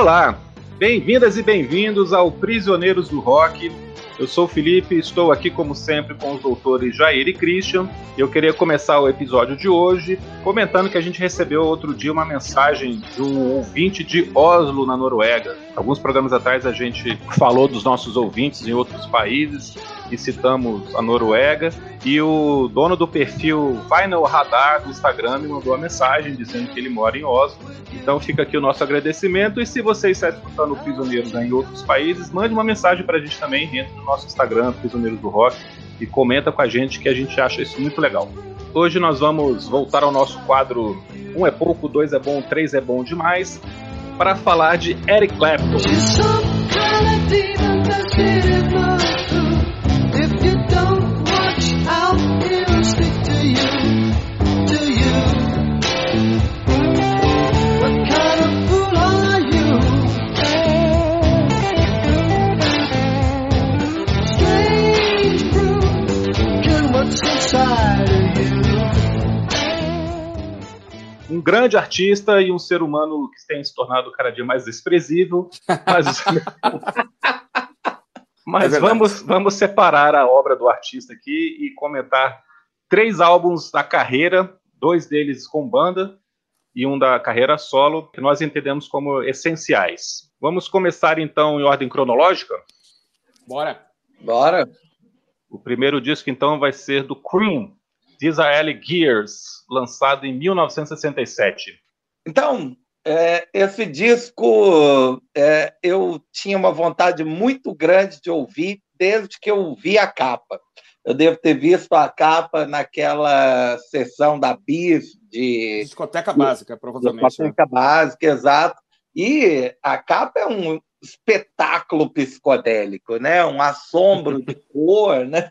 Olá, bem-vindas e bem-vindos ao Prisioneiros do Rock. Eu sou o Felipe, estou aqui como sempre com os doutores Jair e Christian. Eu queria começar o episódio de hoje comentando que a gente recebeu outro dia uma mensagem de um ouvinte de Oslo, na Noruega. Alguns programas atrás a gente falou dos nossos ouvintes em outros países e citamos a Noruega. E o dono do perfil Final Radar do Instagram me mandou uma mensagem dizendo que ele mora em Oslo. Então fica aqui o nosso agradecimento. E se você está escutando Prisioneiros em outros países, mande uma mensagem para a gente também dentro do nosso Instagram, Prisioneiros do Rock, e comenta com a gente que a gente acha isso muito legal. Hoje nós vamos voltar ao nosso quadro Um é pouco, dois é bom, três é bom demais, para falar de Eric Clapton. Um grande artista e um ser humano que tem se tornado cada dia mais desprezível. Mas, mas é vamos, vamos separar a obra do artista aqui e comentar três álbuns da carreira, dois deles com banda e um da carreira solo, que nós entendemos como essenciais. Vamos começar então em ordem cronológica? Bora! Bora! O primeiro disco então vai ser do Cream, Alley Gears, lançado em 1967. Então, é, esse disco é, eu tinha uma vontade muito grande de ouvir desde que eu vi a capa. Eu devo ter visto a capa naquela sessão da BIS de. Discoteca básica, provavelmente. Discoteca né? básica, exato. E a capa é um espetáculo psicodélico, né? um assombro de cor, né?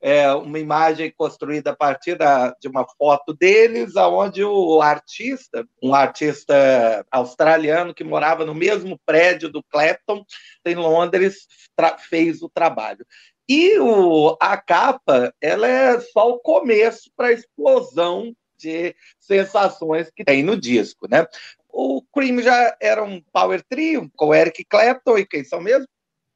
É, uma imagem construída a partir da, de uma foto deles, aonde o artista, um artista australiano que morava no mesmo prédio do Clapton, em Londres, fez o trabalho. E o, a capa, ela é só o começo para a explosão de sensações que tem no disco, né? O Cream já era um power trio com Eric Clapton e quem são mesmo?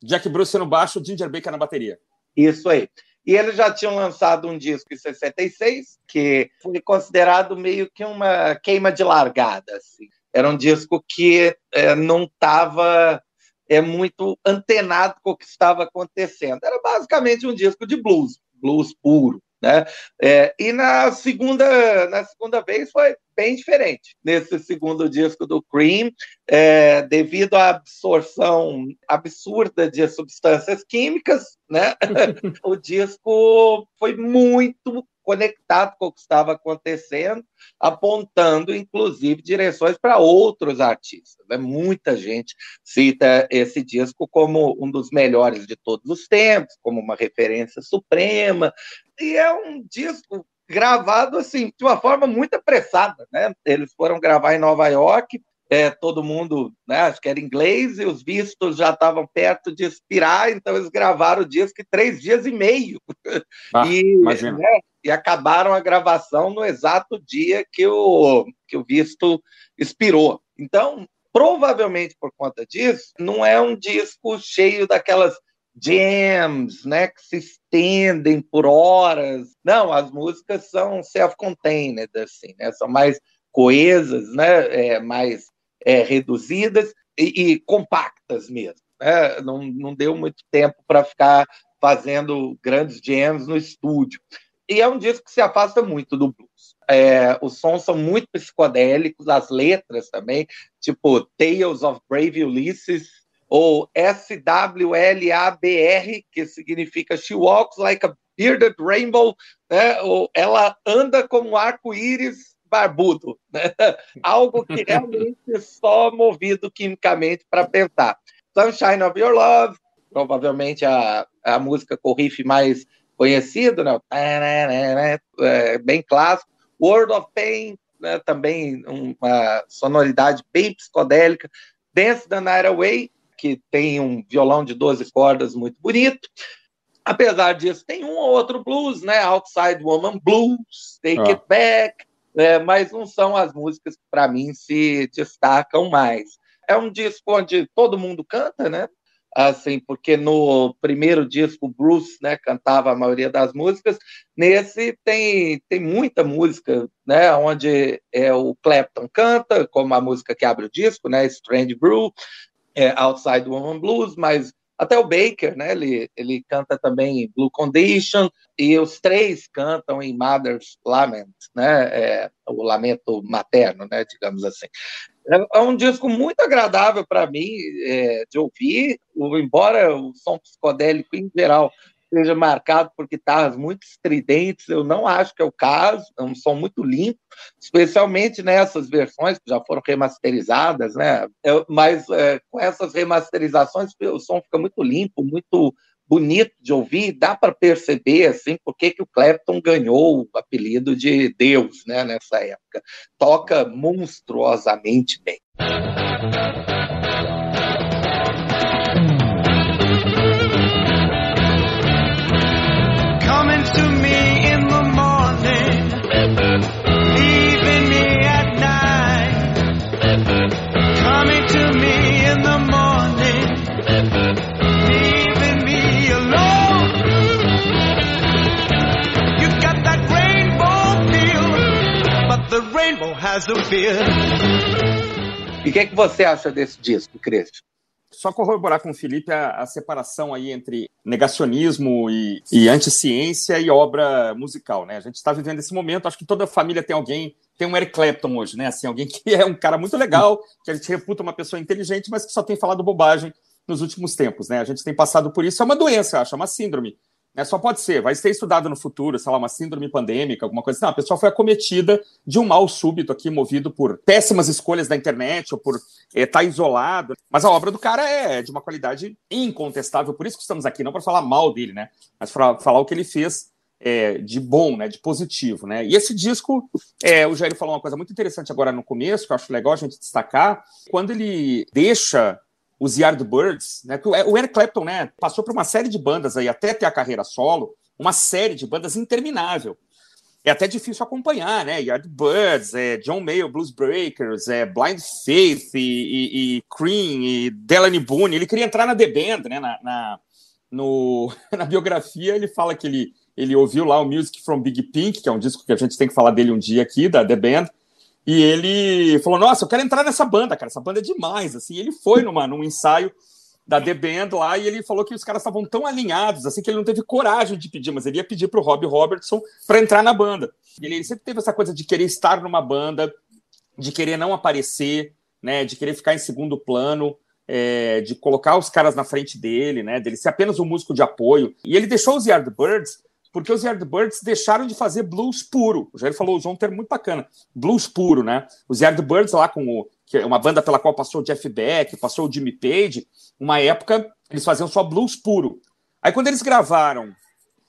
Jack Bruce no baixo, Ginger Baker na bateria. Isso aí. E eles já tinham lançado um disco em 66, que foi considerado meio que uma queima de largada. Assim. Era um disco que é, não estava é, muito antenado com o que estava acontecendo. Era basicamente um disco de blues, blues puro. Né? É, e na segunda, na segunda vez foi bem diferente. Nesse segundo disco do Cream, é, devido à absorção absurda de substâncias químicas, né? o disco foi muito conectado com o que estava acontecendo, apontando, inclusive, direções para outros artistas. Né? Muita gente cita esse disco como um dos melhores de todos os tempos, como uma referência suprema, e é um disco gravado assim de uma forma muito apressada, né? Eles foram gravar em Nova York, é, todo mundo, né, acho que era inglês, e os vistos já estavam perto de expirar, então eles gravaram o disco em três dias e meio. Ah, e, né, e acabaram a gravação no exato dia que o, que o visto expirou. Então, provavelmente por conta disso, não é um disco cheio daquelas jams, né, que se estendem por horas. Não, as músicas são self-contained, assim, né, são mais coesas, né, é, mais é, reduzidas e, e, compactas mesmo. Né? Não, não deu muito tempo para ficar fazendo grandes jams no estúdio. E é um disco que se afasta muito do blues. É, os sons são muito psicodélicos, as letras também, tipo Tales of Brave Ulysses, ou SWLABR, que significa She Walks Like a Bearded Rainbow, né? ou Ela anda como um arco-íris barbudo, né? algo que realmente é só movido quimicamente para pensar. Sunshine of Your Love, provavelmente a, a música com riff mais conhecido, né? É, bem clássico. World of Pain, né? também uma sonoridade bem psicodélica. Dance the Night Away, que tem um violão de 12 cordas muito bonito. Apesar disso, tem um ou outro blues, né? Outside Woman Blues, Take ah. It Back, né? mas não são as músicas que, para mim, se destacam mais. É um disco onde todo mundo canta, né? Assim, porque no primeiro disco Bruce, né, cantava a maioria das músicas. Nesse tem tem muita música, né, onde é o Clapton canta, como a música que abre o disco, né, Strange Brew, é, Outside Woman Blues, mas até o Baker, né? Ele, ele canta também Blue Condition, e os três cantam em Mother's Lament, né? É, o lamento materno, né? Digamos assim. É, é um disco muito agradável para mim é, de ouvir, embora o som psicodélico em geral seja marcado por guitarras muito estridentes, eu não acho que é o caso, é um som muito limpo, especialmente nessas versões que já foram remasterizadas, né? Eu, mas é, com essas remasterizações o som fica muito limpo, muito bonito de ouvir, dá para perceber assim por que, que o Clapton ganhou o apelido de Deus, né, nessa época. Toca monstruosamente bem. Has a E o que, é que você acha desse disco, Cris? Só corroborar com o Felipe a, a separação aí entre negacionismo e, e anticiência e obra musical, né? A gente está vivendo esse momento, acho que toda família tem alguém, tem um Eric Clapton hoje, né? Assim, alguém que é um cara muito legal, que a gente reputa uma pessoa inteligente, mas que só tem falado bobagem nos últimos tempos, né? A gente tem passado por isso, é uma doença, acho, é uma síndrome né, só pode ser, vai ser estudado no futuro, sei lá, uma síndrome pandêmica, alguma coisa assim. Não, a pessoa foi acometida de um mal súbito aqui, movido por péssimas escolhas da internet ou por estar é, tá isolado. Mas a obra do cara é de uma qualidade incontestável, por isso que estamos aqui, não para falar mal dele, né? Mas para falar o que ele fez é, de bom, né, de positivo, né? E esse disco, é, o Jair falou uma coisa muito interessante agora no começo, que eu acho legal a gente destacar, quando ele deixa os Yardbirds, né? O Eric Clapton, né, passou por uma série de bandas aí até ter a carreira solo, uma série de bandas interminável. É até difícil acompanhar, né? Yardbirds, é, John Mayer, Blues Breakers, é, Blind Faith e, e, e, Cream e Delaney Boone. Ele queria entrar na The Band, né? Na, na, no, na biografia ele fala que ele, ele ouviu lá o Music from Big Pink, que é um disco que a gente tem que falar dele um dia aqui, da The Band, e ele falou: Nossa, eu quero entrar nessa banda, cara. Essa banda é demais. Assim, ele foi numa, num ensaio da The Band lá e ele falou que os caras estavam tão alinhados assim que ele não teve coragem de pedir, mas ele ia pedir para o Rob Robertson para entrar na banda. Ele, ele, sempre teve essa coisa de querer estar numa banda, de querer não aparecer, né, de querer ficar em segundo plano. É, de colocar os caras na frente dele, né, dele ser apenas um músico de apoio. E ele deixou os Yardbirds porque os Yardbirds deixaram de fazer blues puro. O Jair falou, usou um termo muito bacana, blues puro, né? Os Yardbirds lá com o, que é uma banda pela qual passou o Jeff Beck, passou o Jimmy Page, uma época eles faziam só blues puro. Aí quando eles gravaram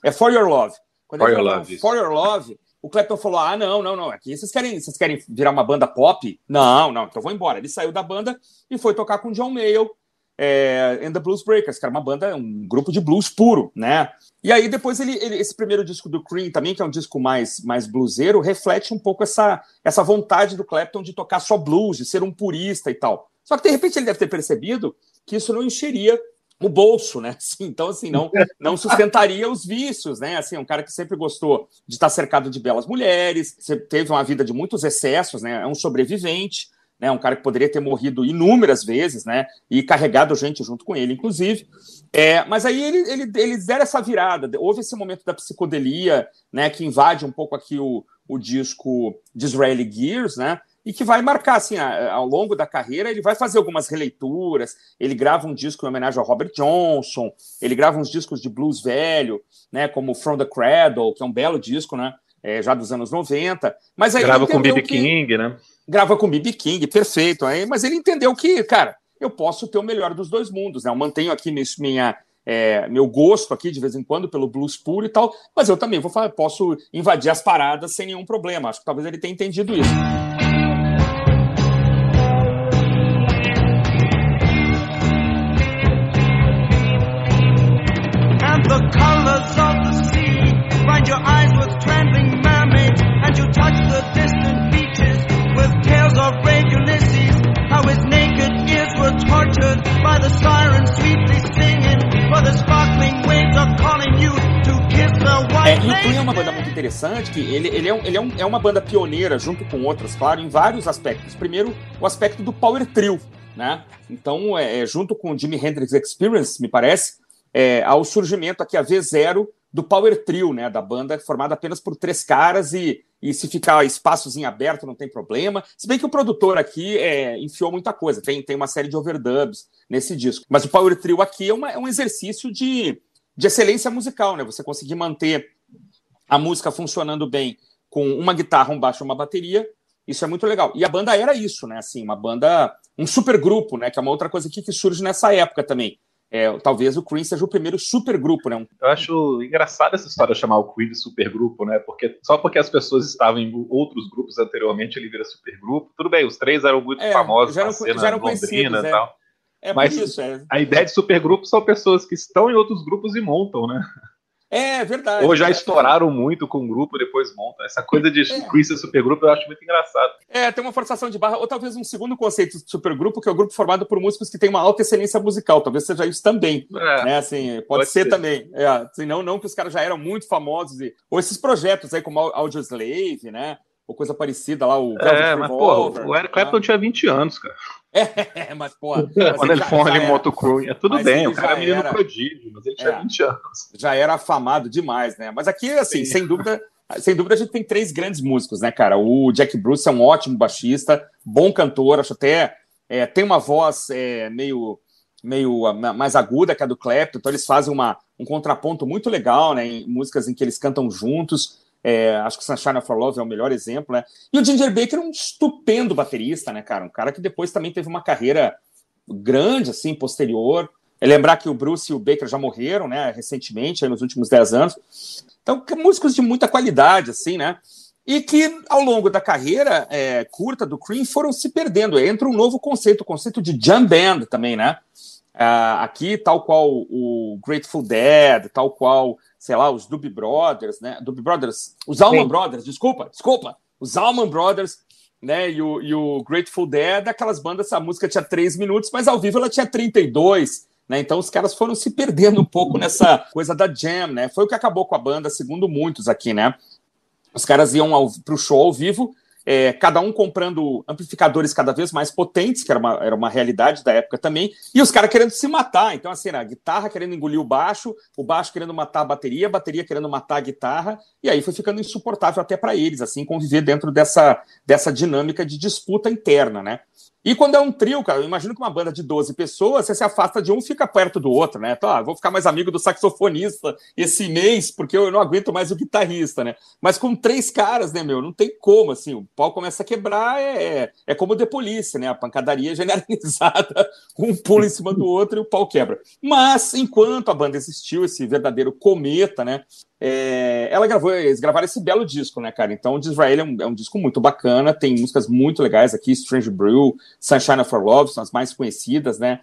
é For Your Love, quando For, Your Love, For Your Love, o Clapton falou: "Ah, não, não, não, aqui vocês querem, vocês querem virar uma banda pop? Não, não, então vou embora". Ele saiu da banda e foi tocar com John Mayall é, and the Blues Breakers, que era uma banda, um grupo de blues puro, né? E aí depois ele, ele, esse primeiro disco do Cream também, que é um disco mais mais bluseiro, reflete um pouco essa essa vontade do Clapton de tocar só blues, de ser um purista e tal. Só que de repente ele deve ter percebido que isso não encheria o bolso, né? Assim, então, assim, não, não sustentaria os vícios, né? Assim, um cara que sempre gostou de estar cercado de belas mulheres, teve uma vida de muitos excessos, né? É um sobrevivente né? Um cara que poderia ter morrido inúmeras vezes, né? E carregado gente junto com ele, inclusive. É, mas aí ele, ele, eles deram essa virada. Houve esse momento da psicodelia, né? Que invade um pouco aqui o, o disco Disraeli Gears, né? E que vai marcar, assim, ao longo da carreira, ele vai fazer algumas releituras. Ele grava um disco em homenagem ao Robert Johnson. Ele grava uns discos de blues velho, né? Como From the Cradle, que é um belo disco, né? É, já dos anos 90. Mas aí grava com B.B. King, né? grava com BB King, perfeito. Aí, mas ele entendeu que, cara, eu posso ter o melhor dos dois mundos, né? Eu mantenho aqui minha, é, meu gosto aqui de vez em quando pelo blues puro e tal, mas eu também vou falar, posso invadir as paradas sem nenhum problema. Acho que talvez ele tenha entendido isso. É, e o Queen é uma banda muito interessante, que ele, ele, é, um, ele é, um, é uma banda pioneira, junto com outras, claro, em vários aspectos. Primeiro, o aspecto do power trio, né? Então, é, é junto com o Jimi Hendrix Experience, me parece, é, ao surgimento aqui, a V0, do power trio, né? Da banda formada apenas por três caras e, e se ficar espaços em aberto não tem problema. Se bem que o produtor aqui é, enfiou muita coisa, tem, tem uma série de overdubs nesse disco. Mas o power trio aqui é, uma, é um exercício de, de excelência musical, né? Você conseguir manter a música funcionando bem com uma guitarra, um baixo e uma bateria, isso é muito legal. E a banda era isso, né? Assim, uma banda, um super grupo, né? Que é uma outra coisa aqui que surge nessa época também. É, talvez o Queen seja o primeiro supergrupo, né? Eu acho engraçada essa história de chamar o Queen de supergrupo, né? Porque só porque as pessoas estavam em outros grupos anteriormente ele vira supergrupo. Tudo bem, os três eram muito é, famosos já eram, na cena já eram Londrina e é. tal. É Mas isso, é. a ideia de supergrupo são pessoas que estão em outros grupos e montam, né? É verdade. Ou já estouraram muito com o grupo, depois montam. Essa coisa de é. E supergrupo eu acho muito engraçado. É, tem uma forçação de barra, ou talvez um segundo conceito de supergrupo, que é o grupo formado por músicos que têm uma alta excelência musical. Talvez seja isso também. É, né? assim, pode, pode ser, ser, também. É, assim, não, não que os caras já eram muito famosos. E... Ou esses projetos aí, como Audioslave, né? Ou coisa parecida lá, o É, mas, pô, o Eric Clapton né? tinha 20 anos, cara. É, mas, pô. Quando ele foi ali em Motocrew, é tudo bem, o cara é menino era... prodígio, mas ele tinha é, 20 anos. Já era afamado demais, né? Mas aqui, assim, Sim. sem dúvida. Sem dúvida, a gente tem três grandes músicos, né, cara? O Jack Bruce é um ótimo baixista, bom cantor, acho até. É, tem uma voz é, meio, meio mais aguda que a do Clapton, então eles fazem uma, um contraponto muito legal, né? Em músicas em que eles cantam juntos. É, acho que Sunshine of Love é o melhor exemplo, né? E o Ginger Baker é um estupendo baterista, né, cara? Um cara que depois também teve uma carreira grande, assim, posterior. É lembrar que o Bruce e o Baker já morreram, né, recentemente, nos últimos 10 anos. Então, músicos de muita qualidade, assim, né? E que ao longo da carreira é, curta do Cream foram se perdendo. Entra um novo conceito, o conceito de jam band também, né? Uh, aqui, tal qual o Grateful Dead, tal qual sei lá, os Doobie Brothers, né? Doobie Brothers, os Sim. Brothers, desculpa, desculpa, os Allman Brothers, né? E o, e o Grateful Dead, aquelas bandas, a música tinha três minutos, mas ao vivo ela tinha 32. Né, então os caras foram se perdendo um pouco nessa coisa da jam, né? Foi o que acabou com a banda, segundo muitos aqui, né? Os caras iam para o show ao vivo é, cada um comprando amplificadores cada vez mais potentes, que era uma, era uma realidade da época também, e os caras querendo se matar. Então, assim, a guitarra querendo engolir o baixo, o baixo querendo matar a bateria, a bateria querendo matar a guitarra, e aí foi ficando insuportável até para eles, assim, conviver dentro dessa, dessa dinâmica de disputa interna, né? E quando é um trio, cara, eu imagino que uma banda de 12 pessoas, você se afasta de um fica perto do outro, né? Então, ah, vou ficar mais amigo do saxofonista esse mês, porque eu não aguento mais o guitarrista, né? Mas com três caras, né, meu? Não tem como, assim, o pau começa a quebrar, é, é como The Police, né? A pancadaria generalizada, um pulo em cima do outro e o pau quebra. Mas, enquanto a banda existiu, esse verdadeiro cometa, né? É, ela gravou, eles gravaram esse belo disco, né, cara? Então, o Disraeli é um, é um disco muito bacana, tem músicas muito legais aqui, Strange Brew, Sunshine for Love, são as mais conhecidas, né?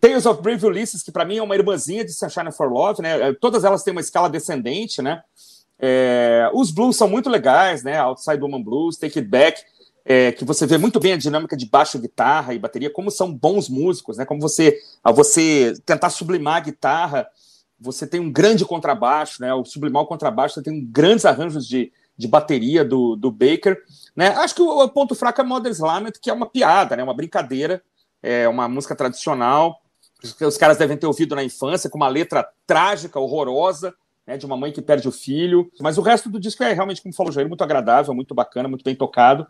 Tales of Brave Ulysses, que para mim é uma irmãzinha de Sunshine for Love, né? É, todas elas têm uma escala descendente, né? É, os blues são muito legais, né? Outside Woman Blues, Take It Back, é, que você vê muito bem a dinâmica de baixo, guitarra e bateria, como são bons músicos, né? Como você, a você tentar sublimar a guitarra você tem um grande contrabaixo, né? O sublimar o contrabaixo, você tem grandes arranjos de, de bateria do, do Baker. Né? Acho que o, o ponto fraco é Mother's Lament, que é uma piada, né? uma brincadeira, é uma música tradicional, que os caras devem ter ouvido na infância, com uma letra trágica, horrorosa, né? de uma mãe que perde o filho. Mas o resto do disco é realmente, como falou o Jair, muito agradável, muito bacana, muito bem tocado.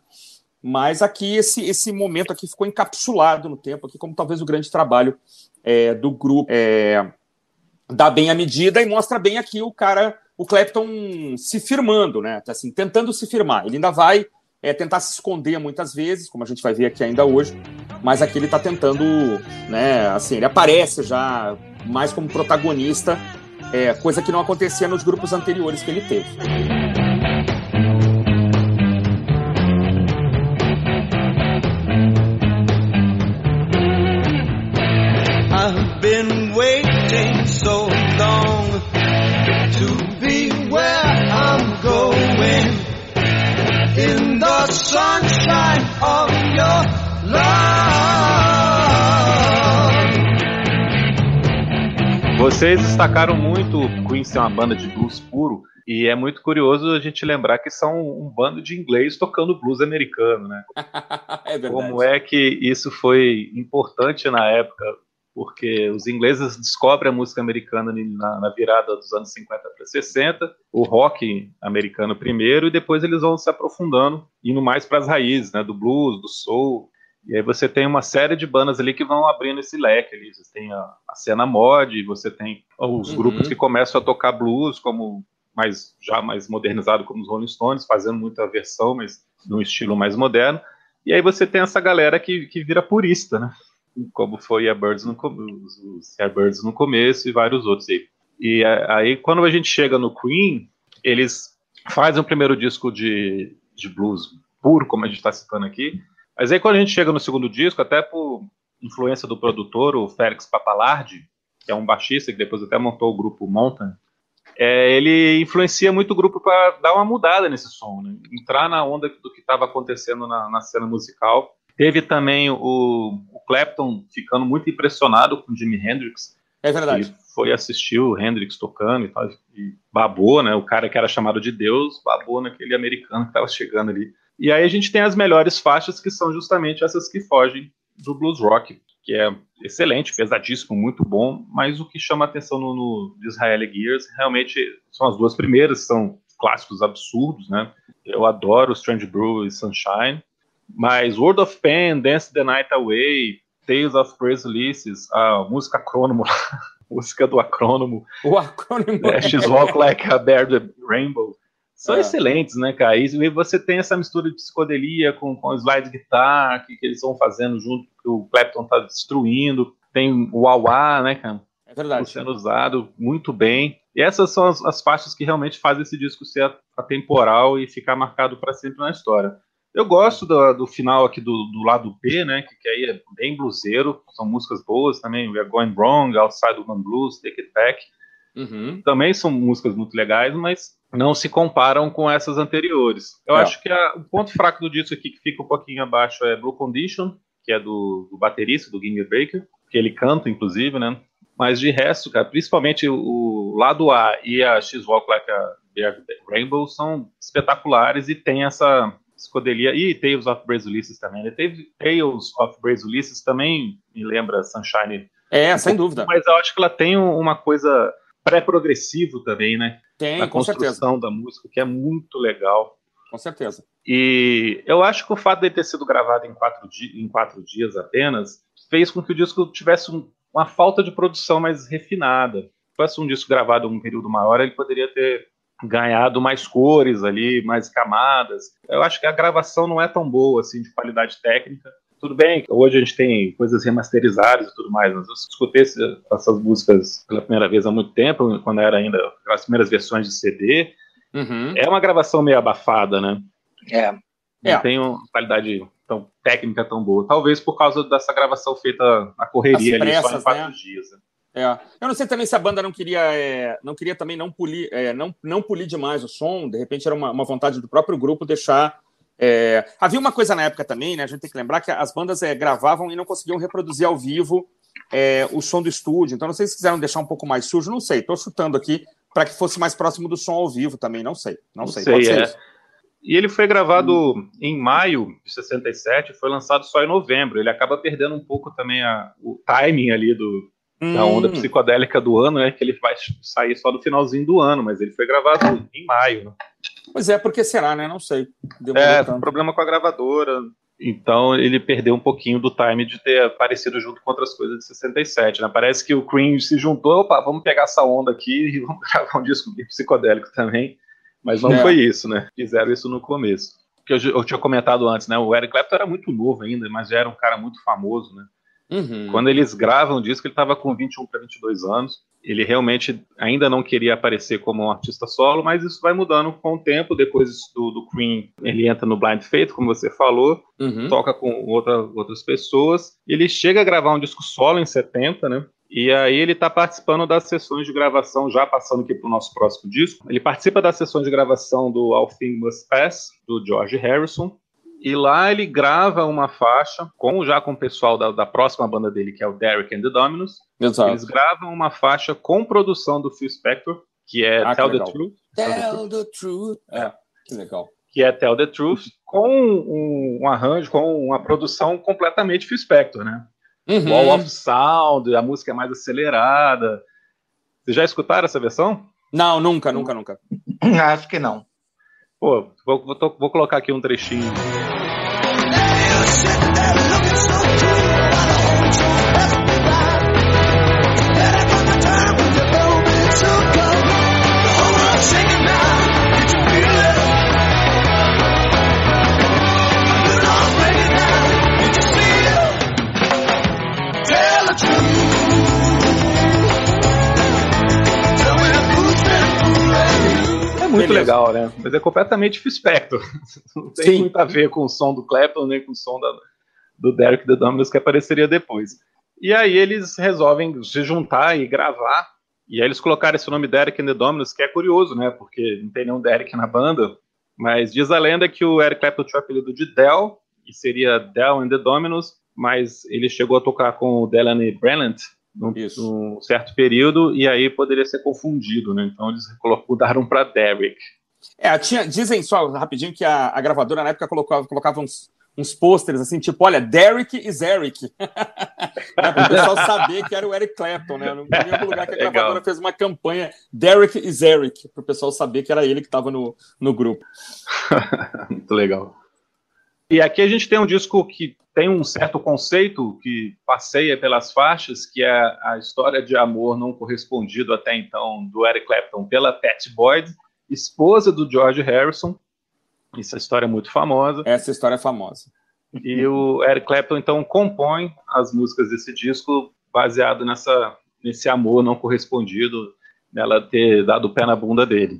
Mas aqui, esse, esse momento aqui ficou encapsulado no tempo, aqui como talvez o grande trabalho é, do grupo. É, dá bem a medida e mostra bem aqui o cara, o Clapton se firmando, né? Tá assim, tentando se firmar. Ele ainda vai é, tentar se esconder muitas vezes, como a gente vai ver aqui ainda hoje, mas aqui ele está tentando, né? Assim, ele aparece já mais como protagonista, é, coisa que não acontecia nos grupos anteriores que ele teve. Vocês destacaram muito o Queen ser uma banda de blues puro, e é muito curioso a gente lembrar que são um bando de inglês tocando blues americano, né? é verdade. Como é que isso foi importante na época, porque os ingleses descobrem a música americana na, na virada dos anos 50 para 60, o rock americano primeiro, e depois eles vão se aprofundando, indo mais para as raízes, né? Do blues, do soul, e aí você tem uma série de bandas ali que vão abrindo esse leque ali. Você tem a, a cena mod, você tem os uhum. grupos que começam a tocar blues, como mais já mais modernizado como os Rolling Stones, fazendo muita versão, mas num estilo mais moderno. E aí você tem essa galera que, que vira purista, né? Como foi a Birds no, os Airbirds no começo e vários outros aí. E aí, quando a gente chega no Queen, eles fazem o primeiro disco de, de blues puro, como a gente está citando aqui, mas aí quando a gente chega no segundo disco, até por influência do produtor, o Félix Papalardi, que é um baixista que depois até montou o grupo Mountain, é, ele influencia muito o grupo para dar uma mudada nesse som, né? entrar na onda do que estava acontecendo na, na, cena musical. Teve também o, o Clapton ficando muito impressionado com Jimi Hendrix. É verdade. Ele foi assistir o Hendrix tocando e tal, e babou, né? O cara que era chamado de Deus babou naquele americano que estava chegando ali. E aí a gente tem as melhores faixas, que são justamente essas que fogem do blues rock, que é excelente, pesadíssimo, muito bom, mas o que chama atenção no, no Israel Gears realmente são as duas primeiras, são clássicos absurdos, né? Eu adoro Strange Brew e Sunshine, mas World of Pain, Dance the Night Away, Tales of Praise Ulysses, a música acrônomo, música do acrônomo, o acrônimo, é, She's Walk Like a Bear the Rainbow, são é. excelentes, né, cara? E você tem essa mistura de psicodelia com, com slide guitar que, que eles vão fazendo junto, que o Clapton tá destruindo. Tem o Wah né, cara? É verdade. Sendo usado muito bem. E essas são as, as faixas que realmente fazem esse disco ser atemporal e ficar marcado para sempre na história. Eu gosto do, do final aqui do, do, lado B, né? Que, que, aí é bem bluseiro, são músicas boas também. We're Going Wrong, Outside One Blues, Take It Back. Uhum. Também são músicas muito legais, mas não se comparam com essas anteriores. Eu é. acho que a, o ponto fraco do disco aqui, que fica um pouquinho abaixo, é Blue Condition, que é do, do baterista, do Ginger Baker, que ele canta, inclusive, né? Mas de resto, cara, principalmente o, o lado A e a X-Walk Like a Rainbow são espetaculares e tem essa escodelia. E Tales of Braze Ulysses também. Né? Tales of Braze Ulysses também me lembra Sunshine. É, um sem pouco, dúvida. Mas eu acho que ela tem uma coisa pré-progressivo também, né? Tem, na com construção certeza. da música, que é muito legal. Com certeza. E eu acho que o fato de ter sido gravado em quatro, em quatro dias apenas fez com que o disco tivesse um, uma falta de produção mais refinada. Se fosse um disco gravado em um período maior, ele poderia ter ganhado mais cores ali, mais camadas. Eu acho que a gravação não é tão boa assim de qualidade técnica. Tudo bem, hoje a gente tem coisas remasterizadas e tudo mais, mas eu escutei essas músicas pela primeira vez há muito tempo, quando era ainda as primeiras versões de CD. Uhum. É uma gravação meio abafada, né? É. Não é. tem uma qualidade tão técnica tão boa. Talvez por causa dessa gravação feita na correria pressas, ali, só em quatro né? dias. Né? É. Eu não sei também se a banda não queria, é, não queria também não polir, é, não, não polir demais o som. De repente era uma, uma vontade do próprio grupo deixar é, havia uma coisa na época também, né? A gente tem que lembrar que as bandas é, gravavam e não conseguiam reproduzir ao vivo é, o som do estúdio. Então, não sei se quiseram deixar um pouco mais sujo, não sei. Estou chutando aqui para que fosse mais próximo do som ao vivo também, não sei. Não, sei, sei, pode ser é. isso. E ele foi gravado hum. em maio de 67, foi lançado só em novembro. Ele acaba perdendo um pouco também a, o timing ali do, hum. da onda psicodélica do ano, né? Que ele vai sair só no finalzinho do ano, mas ele foi gravado em maio. Né? Pois é, porque será, né? Não sei. é, tanto. problema com a gravadora. Então ele perdeu um pouquinho do time de ter aparecido junto com outras coisas de 67, né? Parece que o Cream se juntou, opa, vamos pegar essa onda aqui e vamos gravar um disco psicodélico também. Mas não é. foi isso, né? Fizeram isso no começo. Que eu, eu, tinha comentado antes, né? O Eric Clapton era muito novo ainda, mas já era um cara muito famoso, né? Uhum. Quando eles gravam o disco, ele estava com 21 para 22 anos. Ele realmente ainda não queria aparecer como um artista solo, mas isso vai mudando com o tempo. Depois do, do Cream, ele entra no Blind Faith, como você falou, uhum. toca com outra, outras pessoas. Ele chega a gravar um disco solo em 70, né? E aí ele está participando das sessões de gravação, já passando aqui para o nosso próximo disco. Ele participa das sessões de gravação do All Things Must Pass, do George Harrison. E lá ele grava uma faixa com já com o pessoal da, da próxima banda dele, que é o Derek and the Dominos. Exato. Eles gravam uma faixa com produção do Phil Spector, que é Ah, que Tell the legal. Truth. Tell the truth. É, que legal. que é Tell the Truth, com um, um arranjo, com uma produção completamente Phil Spector, né? Uhum. Wall of Sound, a música é mais acelerada. Vocês já escutaram essa versão? Não, nunca, nunca, nunca. Acho que não. Pô, vou, vou vou colocar aqui um trechinho. Muito legal, né? Mas é completamente Spector. Não tem Sim. muito a ver com o som do Clapton, nem com o som da- do Derek The Dominos que apareceria depois. E aí eles resolvem se juntar e gravar. E aí eles colocaram esse nome Derek and the Dominos, que é curioso, né? Porque não tem nenhum Derek na banda. Mas diz a lenda que o Eric Clapton tinha o apelido de Del, e seria Del and the Dominos, mas ele chegou a tocar com o Delaney Brennan num, Isso. num certo período, e aí poderia ser confundido, né? Então eles mudaram para Derek. É, tinha, dizem só rapidinho que a, a gravadora na época colocava, colocava uns, uns pôsteres assim, tipo, olha, Derek is Eric. né, para o pessoal saber que era o Eric Clapton, né? Não tem nenhum lugar que a Legal. gravadora fez uma campanha Derek is Eric, para o pessoal saber que era ele que estava no, no grupo. Muito legal. E aqui a gente tem um disco que tem um certo conceito que passeia pelas faixas, que é a história de amor não correspondido até então do Eric Clapton pela Pat Boyd, esposa do George Harrison. Essa história é muito famosa. Essa história é famosa. E o Eric Clapton então compõe as músicas desse disco baseado nessa nesse amor não correspondido, nela ter dado o pé na bunda dele.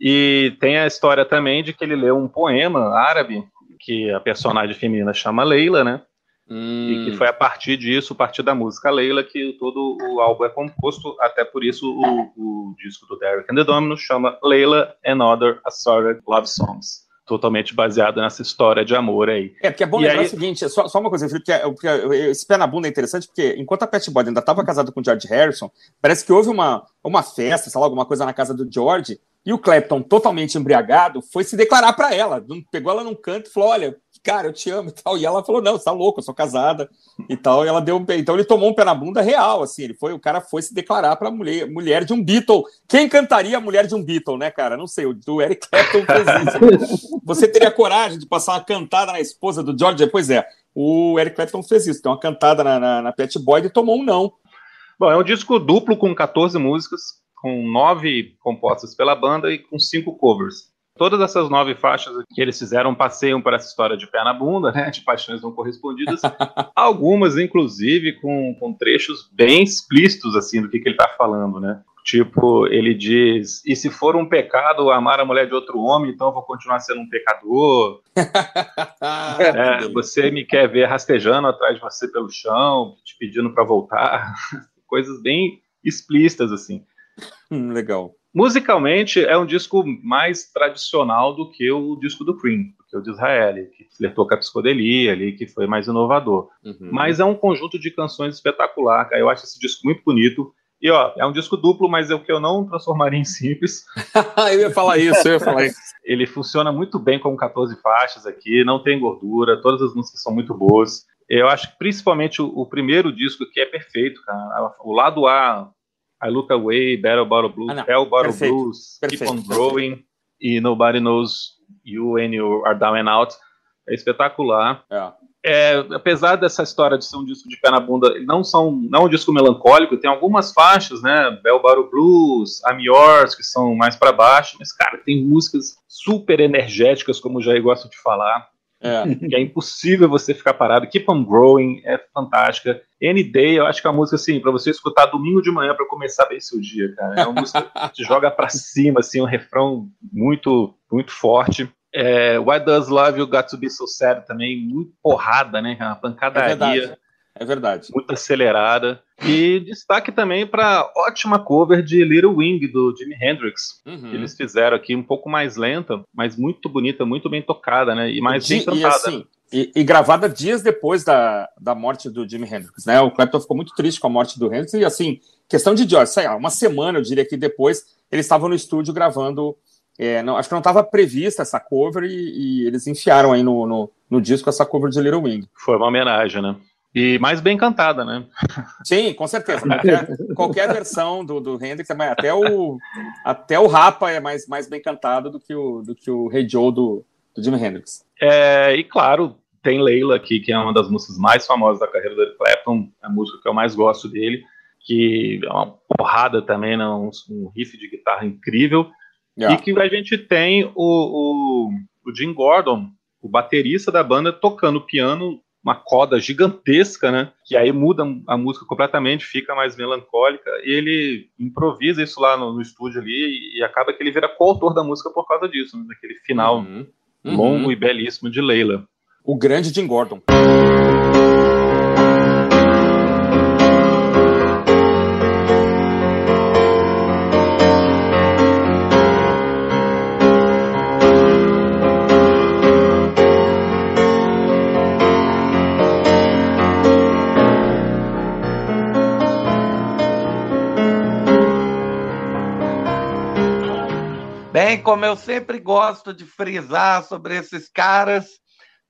E tem a história também de que ele leu um poema árabe que a personagem feminina chama Leila, né? Hum, E que foi a partir disso, a partir da música Leila, que todo o álbum é composto. Até por isso o, o disco do Derek and the Dominos chama Leila and Other Assorted Love Songs. Totalmente baseado nessa história de amor aí. É, porque é bom E lembrar aí- o seguinte, só, só uma coisa, Felipe, que é- esse pé na bunda é interessante, porque enquanto a Pat Boyd ainda estava casada com o George Harrison, parece que houve uma, uma festa, sei lá, alguma coisa na casa do George, e o Clapton, totalmente embriagado, foi se declarar para ela, pegou ela num canto e falou, olha, cara, eu te amo e tal, e ela falou, não, você tá louco, eu sou casada e tal, e ela deu um pé, então ele tomou um pé na bunda real, assim, ele foi, o cara foi se declarar para mulher, mulher de um Beatle, quem cantaria a mulher de um Beatle, né, cara, não sei, o do Eric Clapton fez isso, você teria coragem de passar uma cantada na esposa do George? Pois é, o Eric Clapton fez isso, deu uma cantada na, na, na Pet Boyd e tomou um não. Bom, é um disco duplo com 14 músicas, com nove compostas pela banda e com cinco covers. Todas essas nove faixas que eles fizeram passeiam por essa história de pé na bunda, né, de paixões não correspondidas. Algumas, inclusive, com, com trechos bem explícitos assim do que, que ele está falando, né? Tipo, ele diz: e se for um pecado amar a mulher de outro homem, então eu vou continuar sendo um pecador. É, você me quer ver rastejando atrás de você pelo chão, te pedindo para voltar. Coisas bem explícitas, assim. Hum, legal. Musicalmente, é um disco mais tradicional do que o disco do Cream, do que o de Israel, que flertou com a psicodelia ali, que foi mais inovador. Uhum. Mas é um conjunto de canções espetacular, cara. Eu acho esse disco muito bonito. E, ó, é um disco duplo, mas é o que eu não transformaria em simples. eu ia falar isso, eu ia falar isso. Ele funciona muito bem com 14 faixas aqui, não tem gordura, todas as músicas são muito boas. Eu acho que principalmente o, o primeiro disco que é perfeito, cara. O lado A, I Look Away, Battle Bottle Blues, Ah. Hell Bottle Perfeito. Blues, Keep Perfeito. On Growing e Nobody Knows You When You Are Down and Out. É espetacular. É. É, apesar dessa história de ser um disco de pé na bunda, não são não é um disco melancólico, tem algumas faixas, né, Bell Bottle Blues, I'm Yours, que são mais para baixo, mas cara, tem músicas super energéticas, como o Jair gosta de falar, É. que é impossível você ficar parado. Keep on Growing é fantástica. Any Day, eu acho que é uma música assim, para você escutar domingo de manhã para começar bem seu dia, cara. É uma música que te joga para cima, assim, um refrão muito, muito forte. É, Why Does Love You Got to Be So Sad também, muito porrada, né? Uma É pancadaria. verdade. É verdade. Muito acelerada. E destaque também para ótima cover de Little Wing do Jimi Hendrix. Uhum. Que eles fizeram aqui um pouco mais lenta, mas muito bonita, muito bem tocada, né? E mais bem cantada. E, assim, e, e, gravada dias depois da, da morte do Jimi Hendrix, né? O Clapton ficou muito triste com a morte do Hendrix e assim, questão de George, sei lá, uma semana, eu diria que depois, eles estavam no estúdio gravando. É, não, acho que não estava prevista essa cover e, e, eles enfiaram aí no, no, no, disco essa cover de Little Wing. Foi uma homenagem, né? E mais bem cantada, né? Sim, com certeza. Qualquer, qualquer versão do, do Hendrix, é até o, até o Rapa é mais, mais bem cantado do que o, do que o Hey Joe do, do Jimi Hendrix. É, e claro, tem Leila aqui, que é uma das músicas mais famosas da carreira do Clapton, a música que eu mais gosto dele, que é uma porrada também, né, um, um riff de guitarra incrível, yeah. e que a gente tem o, o, o Jim Gordon, o baterista da banda, tocando piano, uma coda gigantesca, né? Que aí muda a música completamente, fica mais melancólica, e ele improvisa isso lá no, no estúdio ali, e, e, acaba que ele vira coautor da música por causa disso, né, daquele final uhum. longo uhum. e belíssimo de Leila o grande Jim Gordon. Como eu sempre gosto de frisar sobre esses caras,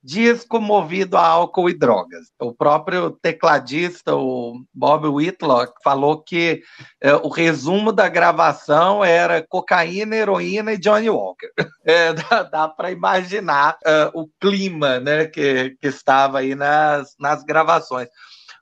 disco movido a álcool e drogas. O próprio tecladista, o Bob Whitlock, falou que é, o resumo da gravação era cocaína, heroína e Johnny Walker. É, dá, dá para imaginar é, o clima né, que, que estava aí nas, nas gravações.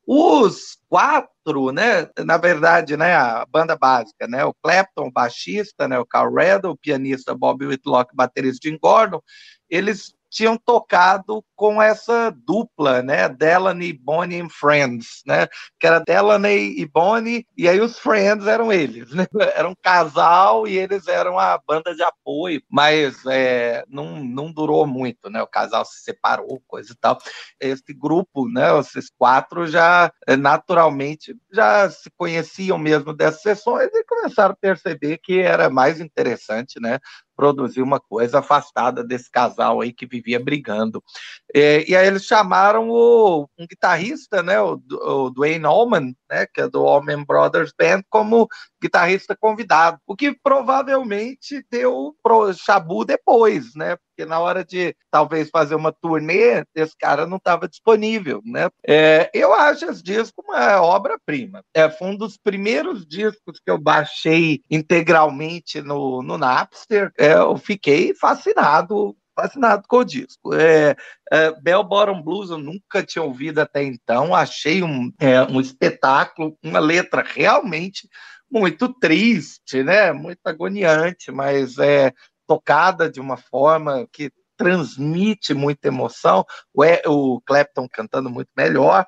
Os quatro, né, na verdade, né, a banda básica, né, o Clapton, baixista, né, o Carl Reddle, o pianista Bob Whitlock, baterista Jim Gordon, eles tinham tocado com essa dupla, né? Delaney, Bonnie and Friends, né? Que era Delaney e Bonnie, e aí os Friends eram eles, né? Era um casal e eles eram a banda de apoio, mas é, não, não durou muito, né? O casal se separou, coisa e tal. Esse grupo, né? Esses quatro já é, naturalmente já se conheciam mesmo dessas sessões e começaram a perceber que era mais interessante, né? Produzir uma coisa afastada desse casal aí que vivia brigando. É, e aí eles chamaram o, um guitarrista, né, o, o Dwayne Allman, né, que é do Allman Brothers Band, como guitarrista convidado, o que provavelmente deu pro Chabu depois, né? Porque na hora de talvez fazer uma turnê, esse cara não estava disponível, né? É, eu acho esse disco uma obra-prima. É, foi um dos primeiros discos que eu baixei integralmente no, no Napster. É, eu fiquei fascinado fascinado com o disco. É, é, Bell Bottom Blues eu nunca tinha ouvido até então, achei um, é, um espetáculo, uma letra realmente muito triste, né? muito agoniante, mas é tocada de uma forma que transmite muita emoção. O, o Clapton cantando muito melhor.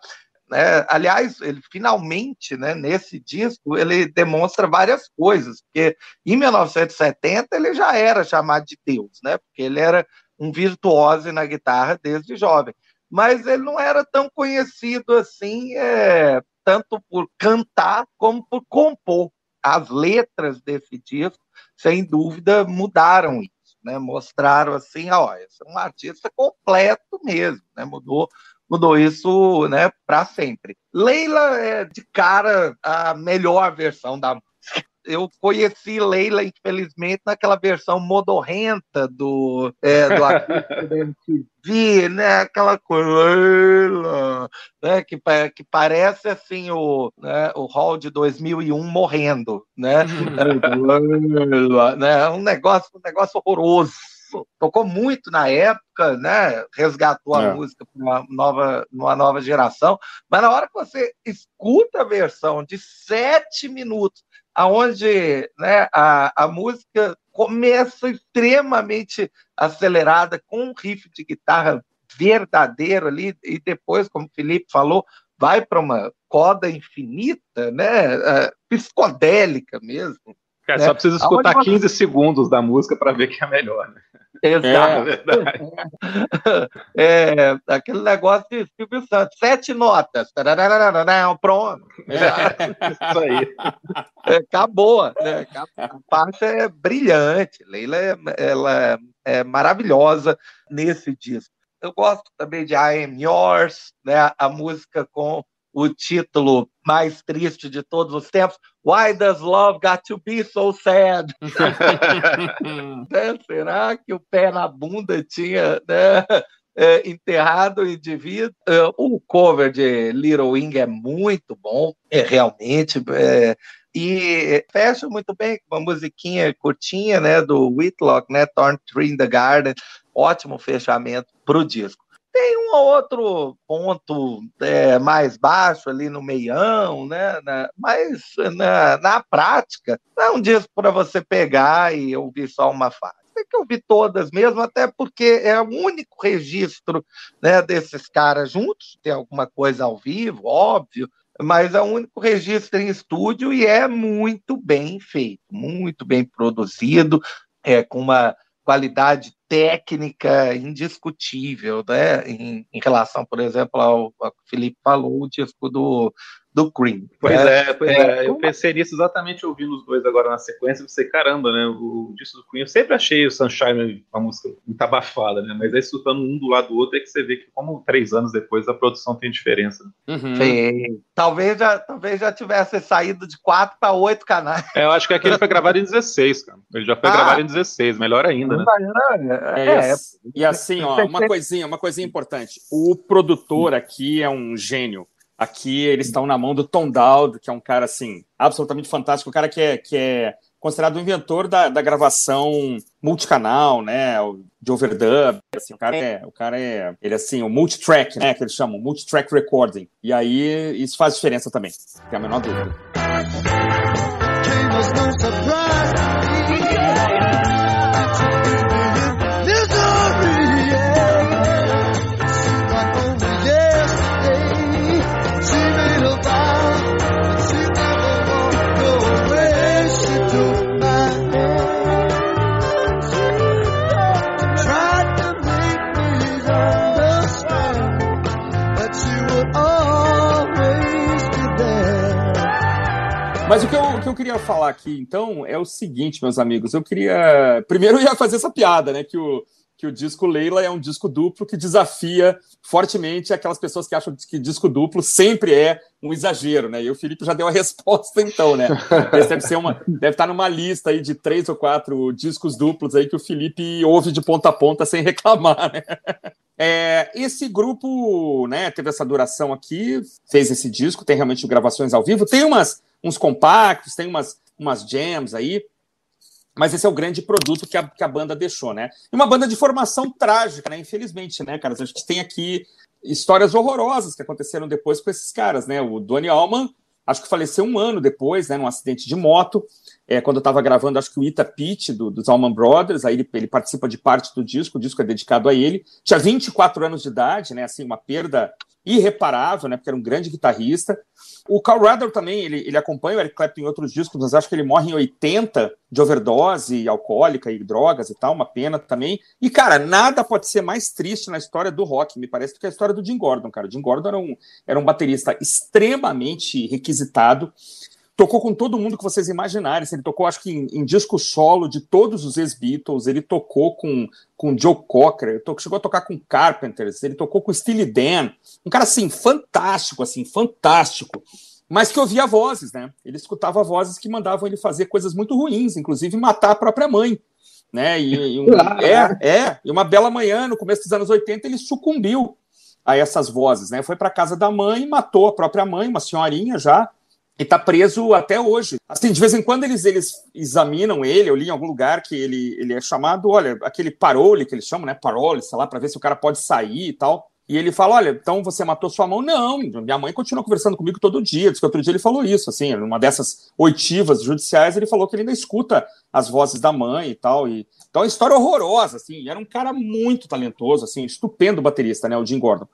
Né? Aliás, ele finalmente, né, nesse disco, ele demonstra várias coisas, porque em 1970 ele já era chamado de Deus, né? Porque ele era um virtuoso na guitarra desde jovem. Mas ele não era tão conhecido assim, é, tanto por cantar como por compor. As letras desse disco, sem dúvida, mudaram isso, né? Mostraram assim, ó, esse é um artista completo mesmo, né? Mudou mudou isso né, para sempre. Leila é de cara a melhor versão da música. Eu conheci Leila, infelizmente, naquela versão modorrenta do, é, do MTV, né? Aquela coisa, Leila, né? Que, que parece assim o, né? o Hall de 2001 morrendo, né? Leila, né? Um negócio, um negócio horroroso tocou muito na época, né? Resgatou a é. música para uma nova, uma nova geração. Mas na hora que você escuta a versão de sete minutos, aonde né, a, a música começa extremamente acelerada, com um riff de guitarra verdadeiro ali, e depois, como o Felipe falou, vai para uma coda infinita, né, uh, psicodélica mesmo, Cara, né? só precisa escutar Aonde 15 você... segundos da música para ver que é melhor, né? Exato. É, é, aquele negócio de Silvio Santos, sete notas. Pronto. É. Isso aí. É, acabou. Né? A parte é brilhante. Leila é, ela é maravilhosa nesse disco. Eu gosto também de I Am Yours, né? a música com o título mais triste de todos os tempos. Why does love got to be so sad? né? Será que o pé na bunda tinha né? é, enterrado o indivíduo? É, o cover de Little Wing é muito bom, é realmente. É, e fecha muito bem com uma musiquinha curtinha, né, do Whitlock, né, Torn Tree in the Garden, ótimo fechamento para o disco. Tem um outro ponto é, mais baixo ali no meião, né? Na, mas na, na prática, não é um disco para você pegar e ouvir só uma fase tem que ouvir todas mesmo, até porque é o único registro né, desses caras juntos. Tem alguma coisa ao vivo, óbvio, mas é o único registro em estúdio e é muito bem feito, muito bem produzido, é, com uma qualidade técnica indiscutível, né? Em, em relação, por exemplo, ao, ao, que o Felipe falou, o disco do, do Cream. Pois é, é pois é. é. Eu pensei nisso exatamente ouvindo os dois agora na sequência. Você, caramba, né? O disco do Cream, eu sempre achei o Sunshine uma música muito abafada, né? Mas aí escutando um do lado do outro é que você vê que, como três anos depois, a produção tem diferença. Né? Uhum. Sim. Talvez já, talvez já tivesse saído de quatro para oito canais. É, eu acho que aquele foi gravado em 16, cara. Ele já foi ah. gravado em 16, melhor ainda, né? É, é, é, e assim, ó, uma coisinha, uma coisinha importante. O produtor aqui é um gênio. Aqui eles estão na mão do Tom Dowd, que é um cara assim absolutamente fantástico, um cara que é, que é considerado o inventor da, da gravação multicanal, né, de overdub, assim, o cara é, o cara é, ele é assim, o multitrack, né, que eles chamam, multitrack recording. E aí isso faz diferença também, não tem a menor dúvida. Mas o que, eu, o que eu queria falar aqui, então, é o seguinte, meus amigos. Eu queria. Primeiro, eu ia fazer essa piada, né? Que o, que o disco Leila é um disco duplo que desafia fortemente aquelas pessoas que acham que disco duplo sempre é um exagero, né? E o Felipe já deu a resposta, então, né? Esse deve ser uma, deve estar numa lista aí de três ou quatro discos duplos aí que o Felipe ouve de ponta a ponta sem reclamar, né? É, esse grupo, né, teve essa duração aqui, fez esse disco, tem realmente gravações ao vivo, tem umas uns compactos, tem umas, umas jams aí, mas esse é o grande produto que a, que a banda deixou, né? E uma banda de formação trágica, né? Infelizmente, né, cara? A gente tem aqui histórias horrorosas que aconteceram depois com esses caras, né? O Donny Allman, acho que faleceu um ano depois, né, num acidente de moto. É, quando eu estava gravando, acho que o Ita Pitt, do, dos Allman Brothers, aí ele, ele, participa de parte do disco, o disco é dedicado a ele. Tinha 24 anos de idade, né? Assim, uma perda irreparável, né? Porque era um grande guitarrista. O Carl Radler também, ele, ele acompanha o Eric Clapton em outros discos, mas acho que ele morre em 80 de overdose alcoólica e drogas e tal, uma pena também. E, cara, nada pode ser mais triste na história do rock, me parece, do que a história do Jim Gordon, cara. O Jim Gordon era um, era um baterista extremamente requisitado, tocou com todo mundo que vocês imaginarem. Ele tocou, acho que em, em disco solo de todos os ex-Beatles, ele tocou com, com Joe Cocker, tocou, chegou a tocar com Carpenters, ele tocou com Steely Dan. Um cara, assim, fantástico, assim, fantástico. Mas que ouvia vozes, né? Ele escutava vozes que mandavam ele fazer coisas muito ruins, inclusive matar a própria mãe. Né? E, e um, é, é, e uma bela manhã, no começo dos anos 80, ele sucumbiu a essas vozes, né? Foi para casa da mãe, matou a própria mãe, uma senhorinha já, e está preso até hoje. Assim, de vez em quando eles, eles examinam ele, eu li em algum lugar que ele, ele é chamado, olha, aquele parole que eles chamam, né? Parole, sei lá, para ver se o cara pode sair e tal. E ele fala: Olha, então você matou sua mão? Não, minha mãe continua conversando comigo todo dia. Diz que outro dia ele falou isso, assim, numa dessas oitivas judiciais, ele falou que ele ainda escuta as vozes da mãe e tal. E... Então, é uma história horrorosa, assim. Era um cara muito talentoso, assim, estupendo baterista, né, o Jim Gordon.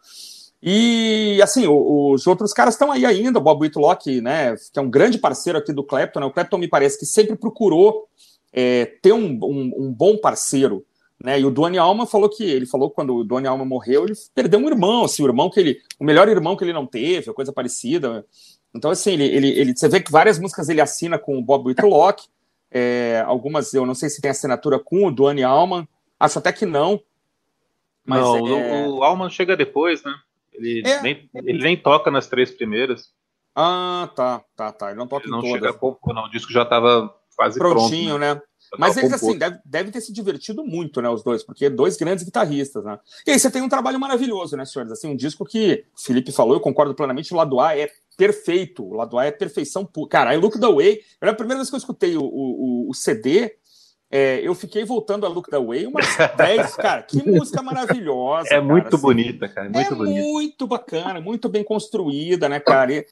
E, assim, os outros caras estão aí ainda, o Bob Whitlock, né, que é um grande parceiro aqui do Clapton, né, o Clapton me parece que sempre procurou é, ter um, um, um, bom parceiro, né, e o Duane Alma falou que, ele falou que quando o Duane Alma morreu, ele perdeu um irmão, assim, o irmão que ele, o melhor irmão que ele não teve, coisa parecida, então, assim, ele, ele, ele você vê que várias músicas ele assina com o Bob Whitlock, é, algumas eu não sei se tem assinatura com o Duane Alman, acho até que não, mas não, é... o, o Alman chega depois, né? Ele, é. nem, ele nem toca nas três primeiras. Ah, tá, tá, tá. Ele não toca ele não em todas. Chega não, o disco já estava quase prontinho, pronto, né? né? Mas eles, assim, devem deve ter se divertido muito, né, os dois, porque dois grandes guitarristas, né? E aí você tem um trabalho maravilhoso, né, senhores? Assim, um disco que o Felipe falou, eu concordo plenamente, o lado A é perfeito, o lado A é perfeição pura. Cara, I Look The Way, era a primeira vez que eu escutei o, o, o CD, é, eu fiquei voltando a Look the Way umas 10, cara, que música maravilhosa. É cara, muito assim. bonita, cara. É muito é bonita. muito bacana, muito bem construída, né, cara? E,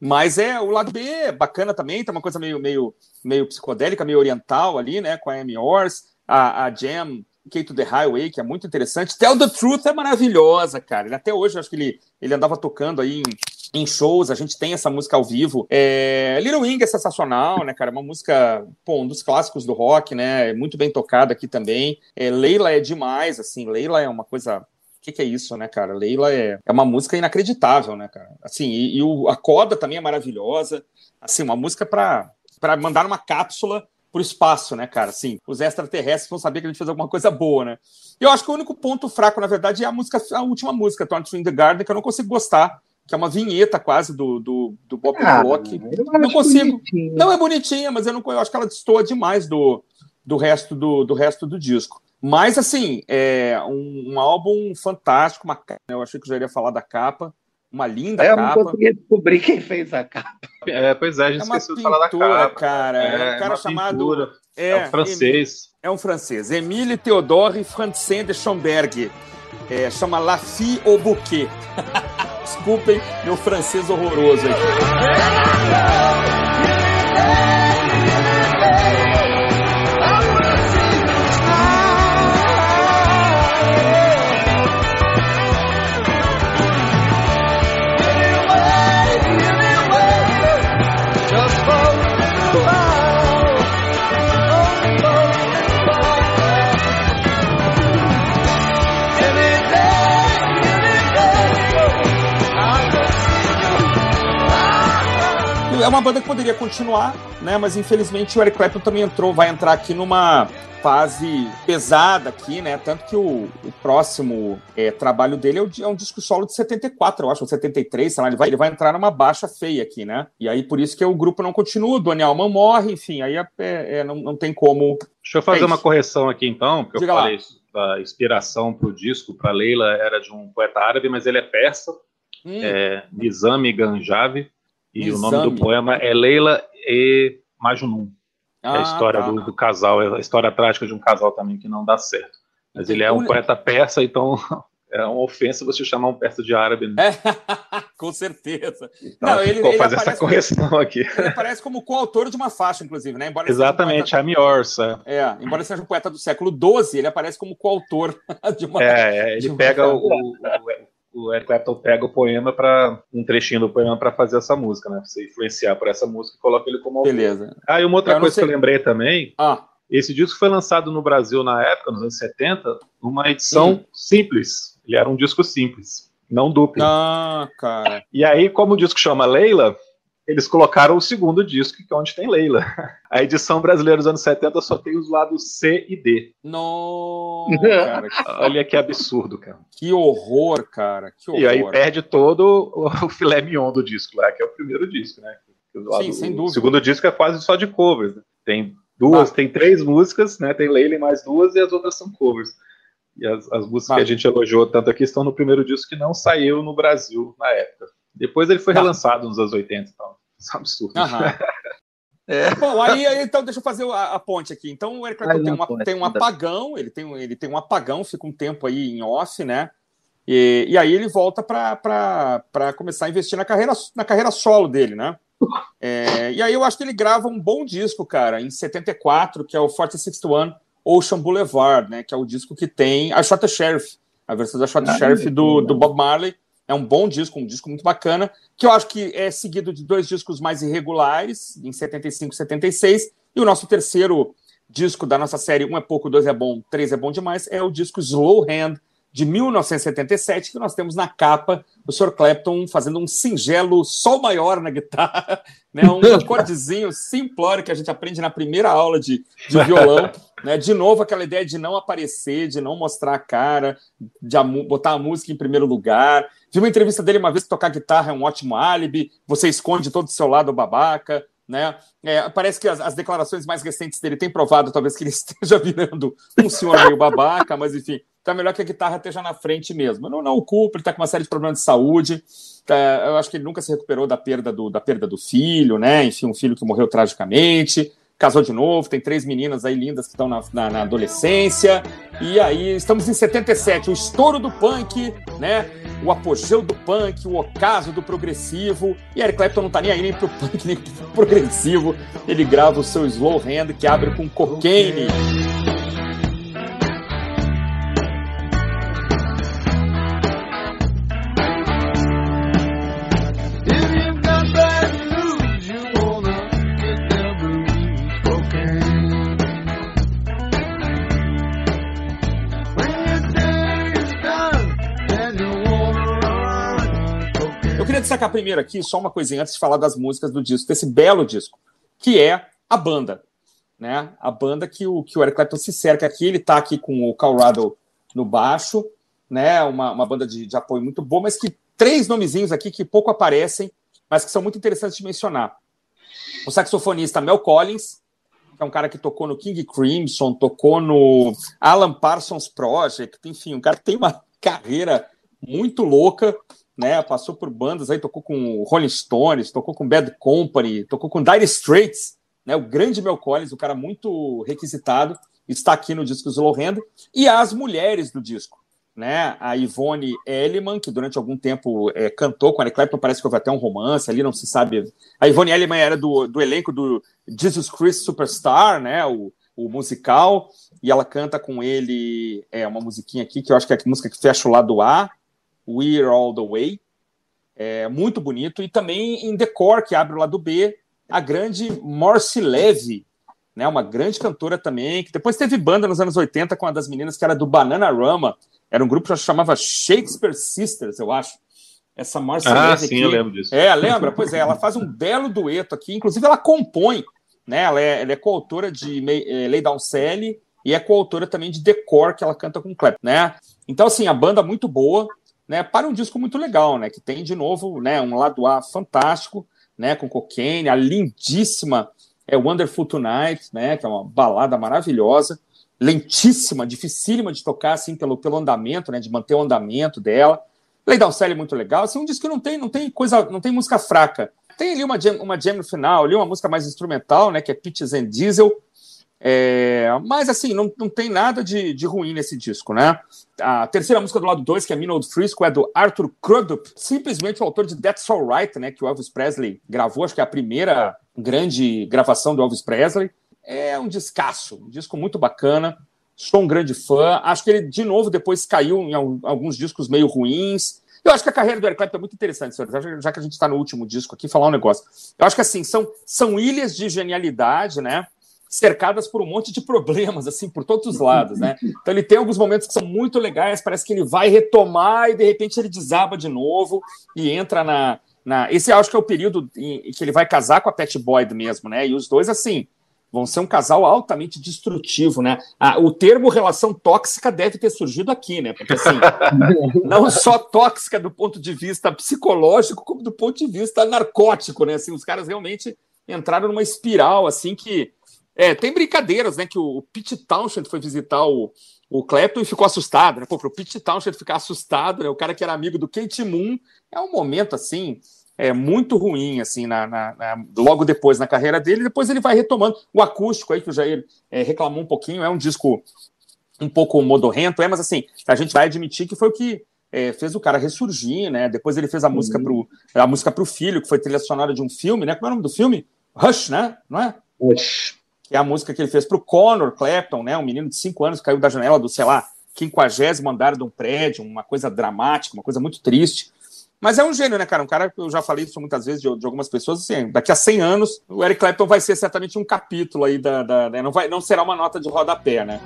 mas é o lado B é bacana também, tem uma coisa meio, meio, meio psicodélica, meio oriental ali, né? Com a Amy Ors, a, a Jam, Key to the Highway, que é muito interessante. Tell the Truth é maravilhosa, cara. Até hoje, acho que ele, ele andava tocando aí em em shows, a gente tem essa música ao vivo. É, Little Wing é sensacional, né, cara? É uma música, pô, um dos clássicos do rock, né? Muito bem tocada aqui também. É, Leila é demais, assim, Leila é uma coisa o que, que, é isso, né, cara? Leila é, é uma música inacreditável, né, cara? Assim, e, e o, a coda também é maravilhosa. Assim, uma música para mandar uma cápsula pro espaço, né, cara? Assim, os extraterrestres vão saber que a gente fez alguma coisa boa, né? Eu acho que o único ponto fraco, na verdade, é a música, a última música, Torn in the Garden, que eu não consigo gostar que é uma vinheta quase do, do, do Bob ah, Block. Não consigo. Bonitinho. Não é bonitinha, mas eu não eu acho que ela destoa demais do, do resto do, do resto do disco. Mas assim, é um, um álbum fantástico, uma, eu achei que já iria falar da capa, uma linda é, capa. Eu não consegui descobrir quem fez a capa. É, pois é, a gente é esqueceu de falar da capa. cara. É, é um cara chamado. Pintura. É, é um francês. É um francês. Emile Theodore Francien de Schomberg. É, chama La Fille au Bouquet. Desculpem meu francês horroroso aqui. Uma banda que poderia continuar, né? Mas infelizmente o Eric Clapton também entrou, vai entrar aqui numa fase pesada aqui, né? Tanto que o, o próximo é, trabalho dele é, o, é, um disco solo de 74, eu acho, ou 73, sei lá, ele vai, ele vai entrar numa baixa feia aqui, né? E aí por isso que o grupo não continua, o Donny Alman morre, enfim, aí é, é, é, não, não tem como. Deixa eu fazer uma correção aqui então, porque Diga eu falei lá. da inspiração para o disco, para Leila, era de um poeta árabe, mas ele é persa, hum. é Nizami Ganjavi. E Exame. o nome do poema é Leila e Majnun. Ah, é a ah, história tá. do, do, casal, é a história trágica de um casal também que não dá certo. Mas ele é um poeta persa, então é uma ofensa você chamar um persa de árabe. Né? É, com certeza. Então, não, ele, ele fazer essa correção como, aqui. Ele aparece como coautor de uma faixa, inclusive, né? Embora Exatamente, um poeta, I'm É. é, embora seja um poeta do século XII, ele aparece como coautor de uma. É, ele pega o, o, o Eric Clapton pega o poema para um trechinho do poema para fazer essa música, né? Pra você influenciar por essa música e coloca ele como autor. Beleza. Ah, e uma outra eu coisa que eu lembrei também. Ah. Esse disco foi lançado no Brasil na época, nos anos 70, numa edição hum. simples. Ele era um disco simples, não duplo. Ah, cara. E aí, como o disco chama Leila, eles colocaram o segundo disco, que é onde tem Leila. A edição brasileira dos anos 70 só tem os lados C e D. Nossa, cara, Olha que absurdo, cara. Que horror, cara. Que horror. E aí perde todo o filé mignon do disco lá, que é o primeiro disco, né? Lado, Sim, sem dúvida. O segundo disco é quase só de covers. Né? Tem duas, ah. tem três músicas, né? Tem Leila e mais duas, e as outras são covers. E as, as músicas ah. que a gente elogiou tanto aqui estão no primeiro disco que não saiu no Brasil na época. Depois ele foi ah. relançado nos anos 80 e tal. Isso é um absurdo. É. Bom, aí, aí, então deixa eu fazer a, a ponte aqui. Então o Eric Clapton tem, uma, tem um apagão, ele tem, ele tem um apagão, fica um tempo aí em off, né? E, e aí ele volta para começar a investir na carreira, na carreira solo dele, né? É, e aí eu acho que ele grava um bom disco, cara, em 74, que é o 461 Ocean Boulevard, né? Que é o disco que tem a Shot Sheriff, a versão da Shot ah, Sheriff do, do Bob Marley É um bom disco, um disco muito bacana, que eu acho que é seguido de dois discos mais irregulares, em 75 e 76, e o nosso terceiro disco da nossa série Um é pouco, dois é bom, três é bom demais, é o disco Slow Hand, de 1977, que nós temos na capa o Sr. Clapton fazendo um singelo sol maior na guitarra, né? um acordezinho simplório que a gente aprende na primeira aula de, de violão. Né? De novo, aquela ideia de não aparecer, de não mostrar a cara, de a, botar a música em primeiro lugar. Vi uma entrevista dele uma vez que tocar guitarra é um ótimo álibi, você esconde todo o seu lado babaca. Né? É, parece que as, as, declarações mais recentes dele têm provado, talvez, que ele esteja virando um senhor meio babaca, mas enfim, tá melhor que a guitarra esteja na frente mesmo. Eu não, não o culpo, ele está com uma série de problemas de saúde. Tá, eu acho que ele nunca se recuperou da perda do, da perda do filho, né? Enfim, um filho que morreu tragicamente. Casou de novo, tem três meninas aí lindas que estão na, na, na adolescência. E aí, estamos em 77, o estouro do punk, né? O apogeu do punk, o ocaso do progressivo. E Eric Clapton não tá nem aí nem pro punk, nem pro progressivo. Ele grava o seu Slow Hand, que abre com cocaine. Destacar primeiro aqui só uma coisinha antes de falar das músicas do disco, desse belo disco, que é a banda. Né? A banda que o, que o Eric Clapton se cerca aqui, ele está aqui com o Colorado no baixo, né? Uma, uma banda de, de apoio muito boa, mas que três nomezinhos aqui que pouco aparecem, mas que são muito interessantes de mencionar. O saxofonista Mel Collins, que é um cara que tocou no King Crimson, tocou no Alan Parsons Project, enfim, um cara que tem uma carreira muito louca, né? Passou por bandas aí, tocou com Rolling Stones, tocou com Bad Company, tocou com Dire Straits, né? O grande Mel Collins, o cara muito requisitado, está aqui no disco Slow Hand, e as mulheres do disco, né? A Yvonne Elliman, que durante algum tempo é, cantou com a Clapton, parece que houve até um romance ali, não se sabe. A Yvonne Elliman era do, do elenco do Jesus Christ Superstar, né? O, o musical, e ela canta com ele é uma musiquinha aqui que eu acho que é a música que fecha o lado A, We're All the Way. É muito bonito. E também em Decor, que abre o lado B, a grande Morcy Levy, né, uma grande cantora também, que depois teve banda nos anos 80 com uma das meninas que era do Bananarama. Era um grupo que chamava Shakespeare Sisters, eu acho. Essa Marcy ah, Levy sim, aqui, eu lembro disso. É, lembra? Pois é, ela faz um belo dueto aqui. Inclusive, ela compõe, né? Ela é, ela é coautora de é, Lay Down Sally e é coautora também de Decor, que ela canta com Clap, né? Então, assim, a banda muito boa né, para um disco muito legal, né, que tem de novo, né, um lado A fantástico, né, com Cocaine, a lindíssima é Wonderful Tonight, né, que é uma balada maravilhosa, lentíssima, dificílima de tocar assim pelo, pelo andamento, né, de manter o andamento dela. Lay Sally é muito legal, assim, um disco que não tem, não tem coisa, não tem música fraca. Tem ali uma jam, uma jam no final, ali uma música mais instrumental, né, que é Peaches and Diesel, é, mas assim, não, não tem nada de, de ruim nesse disco, né? A terceira música do lado 2, que é Minnow Frisco, é do Arthur Crudup, simplesmente o autor de That's Alright, né? Que o Elvis Presley gravou, acho que é a primeira grande gravação do Elvis Presley. É um descasso, um disco muito bacana. Sou um grande fã. Acho que ele, de novo, depois caiu em alguns discos meio ruins. Eu acho que a carreira do Eric Clapton é muito interessante, senhores. Já que a gente está no último disco aqui, falar um negócio. Eu acho que assim, são, são ilhas de genialidade, né? Cercadas por um monte de problemas, assim, por todos os lados, né? Então ele tem alguns momentos que são muito legais, parece que ele vai retomar e de repente ele desaba de novo e entra na. na... Esse acho que é o período em que ele vai casar com a Pat Boyd mesmo, né? E os dois, assim, vão ser um casal altamente destrutivo, né? Ah, o termo relação tóxica deve ter surgido aqui, né? Porque assim, não só tóxica do ponto de vista psicológico, como do ponto de vista narcótico, né? Assim, os caras realmente entraram numa espiral assim que é, tem brincadeiras, né? Que o Pete Townshend foi visitar o, o Clapton e ficou assustado, né? Pô, pro Pete Townshend ficar assustado, né? O cara que era amigo do Kate Moon, é um momento, assim, é muito ruim, assim, na, na, na, logo depois na carreira dele. Depois ele vai retomando o acústico aí, que o Jair é, reclamou um pouquinho, é um disco um pouco modorrento, é, mas assim, a gente vai admitir que foi o que é, fez o cara ressurgir, né? Depois ele fez a música pro, a música pro filho, que foi trilha sonora de um filme, né? Como é o nome do filme? Rush, né? Não é? Rush que é a música que ele fez para o Connor Clapton, né, um menino de 5 anos que caiu da janela do, sei lá, 50 andar de um prédio, uma coisa dramática, uma coisa muito triste. Mas é um gênio, né, cara? Um cara que eu já falei isso muitas vezes de, de, algumas pessoas, assim, daqui a 100 anos, o Eric Clapton vai ser certamente um capítulo aí da. da né? não, vai, não será uma nota de rodapé, né?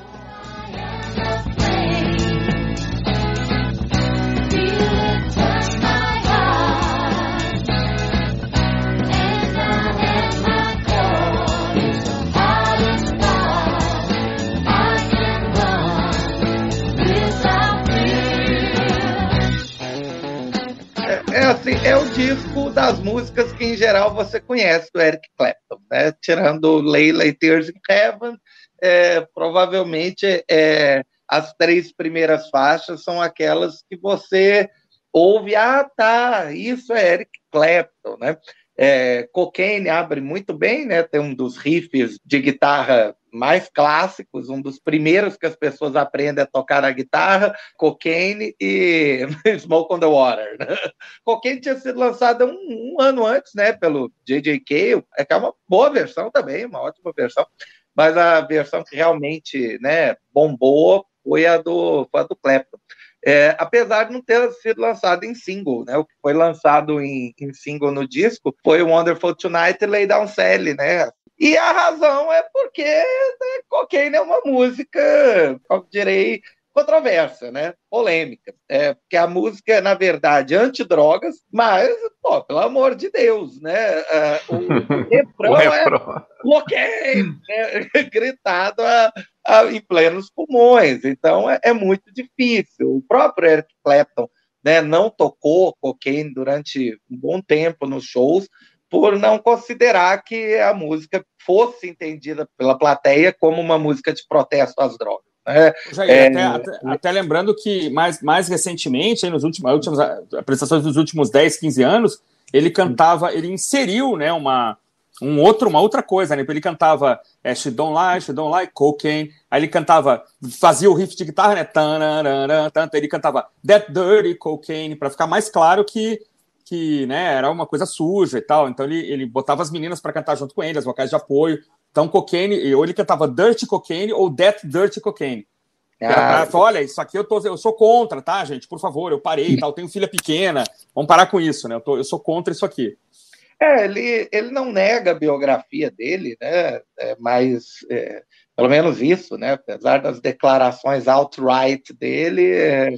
É assim, é o disco das músicas que em geral você conhece do Eric Clapton, né? Tirando Layla e Tears in Heaven, é, provavelmente é, as três primeiras faixas são aquelas que você ouve, ah, tá, isso é Eric Clapton, né? É, Cocaine abre muito bem, né? Tem um dos riffs de guitarra mais clássicos, um dos primeiros que as pessoas aprendem a tocar a guitarra, Cocaine e Smoke on the Water. Né? Cocaine tinha sido lançada um, um, ano antes, né? Pelo J.J. Cale, é é uma boa versão também, uma ótima versão, mas a versão que realmente, né, bombou foi a do, foi a do Clapton. É, apesar de não ter sido lançado em single, né? O que foi lançado em, em single no disco foi Wonderful Tonight e Lay Down Sally, né? E a razão é porque né, Cocaine é uma música, como direi, controversa, né? Polêmica. É, porque a música é, na verdade, anti-drogas, mas, pô, pelo amor de Deus, né? É, o, refrão o refrão é cocaine, né? gritado a, em plenos pulmões. Então é, é, muito difícil. O próprio Eric Clapton né, não tocou cocaine durante um bom tempo nos shows, por não considerar que a música fosse entendida pela plateia como uma música de protesto às drogas. Né? Jair, é... até, até, até, lembrando que mais, mais recentemente, nos últimos, últimas apresentações dos últimos 10, 15 anos, ele cantava, ele inseriu né, uma, um outro, uma outra coisa, né? Ele cantava é, She Don't Like, She Don't Like Cocaine, aí ele cantava, fazia o riff de guitarra, né? Tanarana, tanto, ele cantava That Dirty Cocaine, para ficar mais claro que que né, era uma coisa suja e tal. Então ele, ele botava as meninas para cantar junto com ele, as vocais de apoio. Então, cocaine, ou ele cantava Dirty Cocaine ou That Dirty Cocaine. Ah, pra, olha, isso aqui eu, tô, eu sou contra, tá, gente? Por favor, eu parei, tal, tenho filha pequena, vamos parar com isso, né? Eu, tô, eu sou contra isso aqui. É, ele, ele não nega a biografia dele, né? É, mas é, pelo menos isso, né? Apesar das declarações outright dele, é,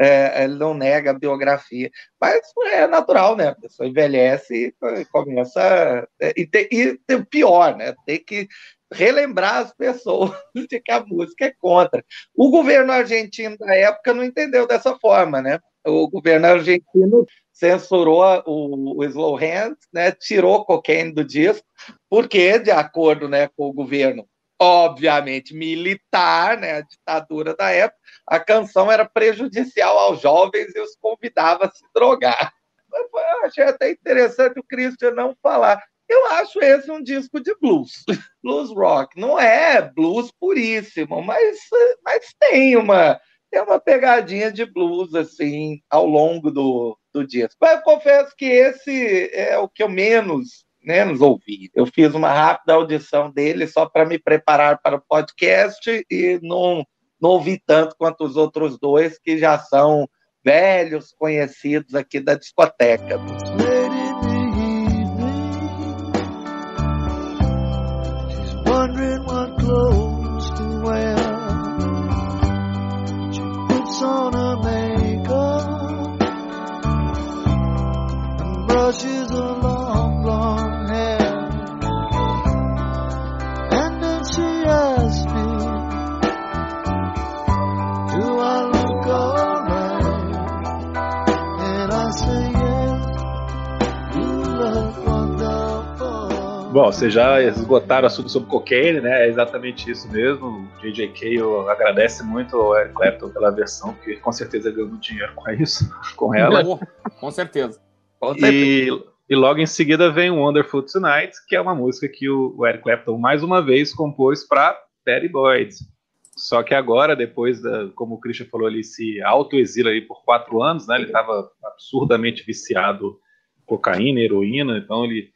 é, ele não nega a biografia. Mas é natural, né? A pessoa envelhece e começa. É, e, tem, e pior, né? Tem que relembrar as pessoas de que a música é contra. O governo argentino da época não entendeu dessa forma, né? O governo argentino censurou o, o Slow Hands, né? Tirou cocaine do disco, porque, de acordo né, com o governo obviamente militar, né, a ditadura da época, a canção era prejudicial aos jovens e os convidava a se drogar. Eu achei até interessante o Christian não falar. Eu acho esse um disco de blues, blues rock. Não é blues puríssimo, mas, mas tem uma tem uma pegadinha de blues assim ao longo do, do disco. Mas eu confesso que esse é o que eu menos menos ouvi. Eu fiz uma rápida audição dele só para me preparar para o podcast e não não ouvi tanto quanto os outros dois, que já são velhos conhecidos aqui da discoteca. Bom, vocês já esgotaram o assunto sobre cocaine, né? É exatamente isso mesmo. O J.J. Cale agradece muito ao Eric Clapton pela versão, porque com certeza ganhou dinheiro com isso, com ela. com certeza. E, e, logo em seguida vem Wonderful Tonight, que é uma música que o, Eric Clapton mais uma vez compôs para Patty Boyd. Só que agora, depois da, como o Christian falou, ele se autoexila aí por quatro anos, né? Ele estava absurdamente viciado cocaína, heroína, então ele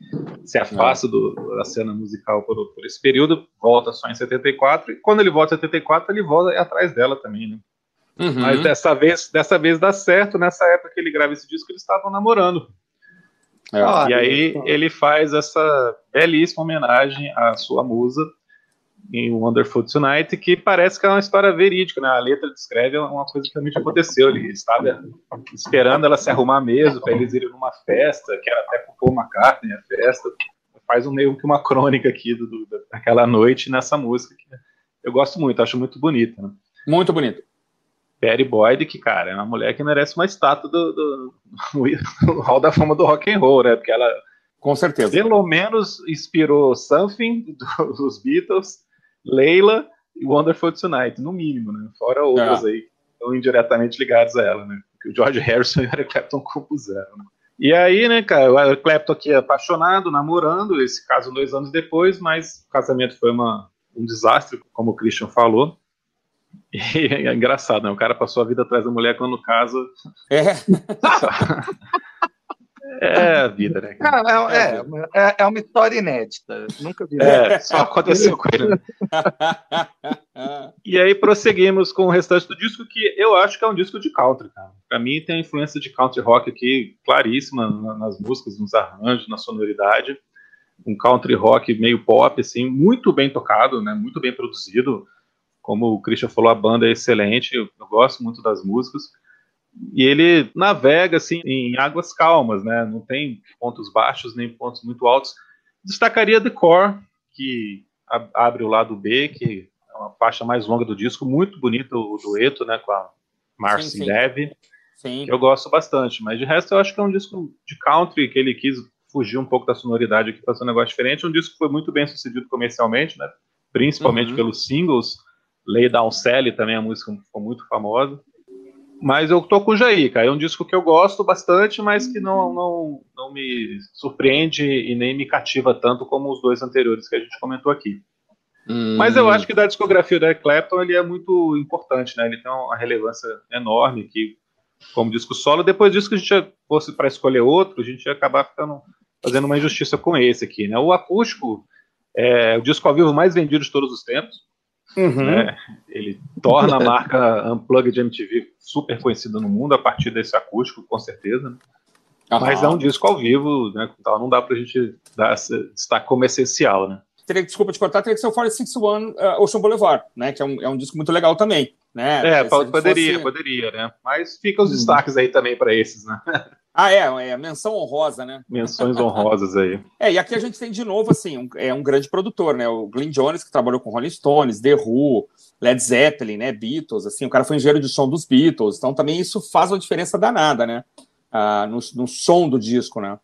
se afasta do, da cena musical por, por, esse período, volta só em 74, e quando ele volta em 74, ele volta atrás dela também, né? Uhum. Mas dessa vez, dessa vez dá certo. Nessa época que ele grava esse disco, eles estavam namorando. É. e aí ele faz essa belíssima homenagem à sua musa em Wonderful Tonight, que parece que é uma história verídica, né? A letra descreve uma coisa que realmente aconteceu. Ele estava esperando ela se arrumar mesmo para eles irem numa festa, que era até com Paul McCartney a festa. Faz um meio que uma crônica aqui do, do, daquela noite nessa música que eu gosto muito, acho muito bonita. Né? Muito bonito. Perry Boyd, que, cara, é uma mulher que merece uma estátua do, do, do Hall da Fama do Rock and Roll, né? Porque ela, com certeza, pelo menos inspirou Something dos Beatles, Leila e Wonderful Tonight, no mínimo, né? Fora outras é. aí que estão indiretamente ligados a ela, né? Que o George Harrison e o Eric Clapton compuseram. Né? E aí, né, cara, o Eric Clapton aqui é apaixonado, namorando, esse caso dois anos depois, mas o casamento foi uma, um desastre, como o Christian falou. E é engraçado, né? O cara passou a vida atrás da mulher quando casa. É. É a vida, né? É, é, é, é, uma história inédita. Nunca vi. É, só aconteceu com ele. E aí prosseguimos com o restante do disco, que eu acho que é um disco de country, cara. Pra mim tem a influência de country rock aqui claríssima nas músicas, nos arranjos, na sonoridade. Um country rock meio pop, assim, muito bem tocado, né? Muito bem produzido como o Christian falou, a banda é excelente, eu, eu gosto muito das músicas. E ele navega assim em águas calmas, né? Não tem pontos baixos nem pontos muito altos. Destacaria The Core, que abre o lado B, que é uma faixa mais longa do disco, muito bonito o dueto, né, com a Marcy Dev. Sim. Eu gosto bastante, mas de resto eu acho que é um disco de country que ele quis fugir um pouco da sonoridade aqui, fazer um negócio diferente. Um disco que foi muito bem sucedido comercialmente, né? Principalmente uhum. pelos singles. Lay Down Sally também a música ficou muito famosa. Mas eu tô com o Jair, cara. É um disco que eu gosto bastante, mas que não, não, não me surpreende e nem me cativa tanto como os dois anteriores que a gente comentou aqui. Hum. Mas eu acho que da discografia do Eric Clapton ele é muito importante, né? Ele tem uma relevância enorme que, como disco solo, depois disso que a gente fosse para escolher outro, a gente ia acabar ficando, fazendo uma injustiça com esse aqui, né? O acústico é o disco ao vivo mais vendido de todos os tempos. Uhum. Né? Ele torna a marca Unplugged MTV super conhecida no mundo a partir desse acústico, com certeza. Né? Mas é um disco ao vivo, né? Então não dá pra gente dar destaque como essencial, né? Teria, desculpa te cortar, teria que ser o 461 uh, Ocean Boulevard, né? Que é um, é um disco muito legal também. Né? É, poderia, fosse... poderia, né? Mas fica os hum. destaques aí também para esses, né? Ah, é, é, menção honrosa, né? Menções honrosas aí. É, e aqui a gente tem de novo, assim, um, é um grande produtor, né? O Glenn Jones, que trabalhou com Rolling Stones, The Who, Led Zeppelin, né? Beatles, assim, o cara foi engenheiro de som dos Beatles, então também isso faz uma diferença danada, né? Ah, no, no som do disco, né?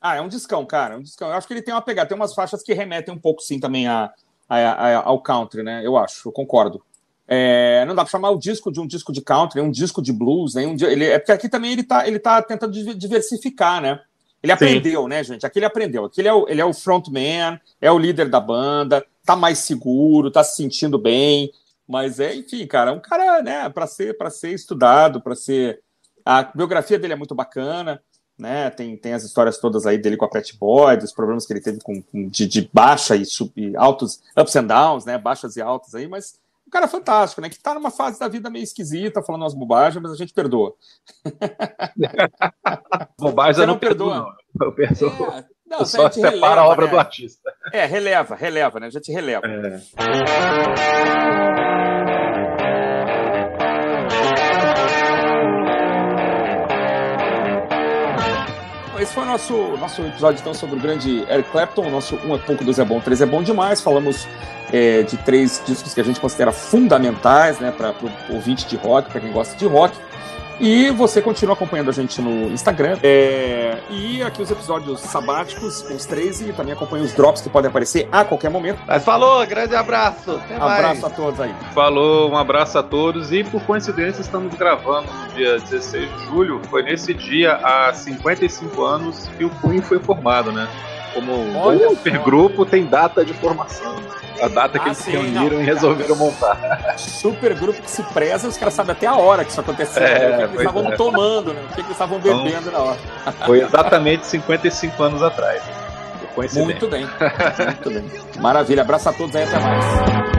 Ah, é um discão, cara, é um discão. Eu acho que ele tem uma pegada, tem umas faixas que remetem um pouco, sim, também a, a, a, ao country, né? Eu acho, eu concordo. É, não dá para chamar o disco de um disco de country, um disco de blues, né? Um, ele, é porque aqui também ele está ele tá tentando diversificar, né? Ele aprendeu, Sim. né, gente? Aqui ele aprendeu. Aqui ele é, o, ele é o frontman, é o líder da banda, tá mais seguro, tá se sentindo bem. Mas é, enfim, cara, é um cara, né, para ser, para ser estudado, para ser. A biografia dele é muito bacana, né? Tem, tem as histórias todas aí dele com a Pet Boy, dos problemas que ele teve com, com de, de, baixa e, sub, e altos, ups and downs, né? Baixas e altas aí, mas um cara fantástico, né? Que tá numa fase da vida meio esquisita, falando umas bobagens, mas a gente perdoa. Bobagem eu não, não perdoa. Eu perdoo. É, não, só separa releva, a obra né? do artista. É, releva, releva, né? A gente releva. É. esse foi o nosso, nosso episódio então sobre o grande Eric Clapton. O nosso Um é pouco, dois é bom, três é bom demais. Falamos é, de três discos que a gente considera fundamentais né, para o ouvinte de rock, para quem gosta de rock. E você continua acompanhando a gente no Instagram. É... E aqui os episódios sabáticos, os três, e também acompanha os drops que podem aparecer a qualquer momento. Mas falou, grande abraço. Até abraço mais. a todos aí. Falou, um abraço a todos. E por coincidência, estamos gravando no dia 16 de julho. Foi nesse dia, há 55 anos, que o Queen foi formado, né? Como um supergrupo, tem data de formação a data que ah, eles se reuniram não, e resolveram cara, montar. Super grupo que se preza, os caras sabem até a hora que isso aconteceu, é, né? o que eles estavam é. tomando, né? o que eles estavam então, bebendo então, na hora. Foi exatamente 55 anos atrás. Muito bem, muito bem. Maravilha, abraço a todos aí, até mais.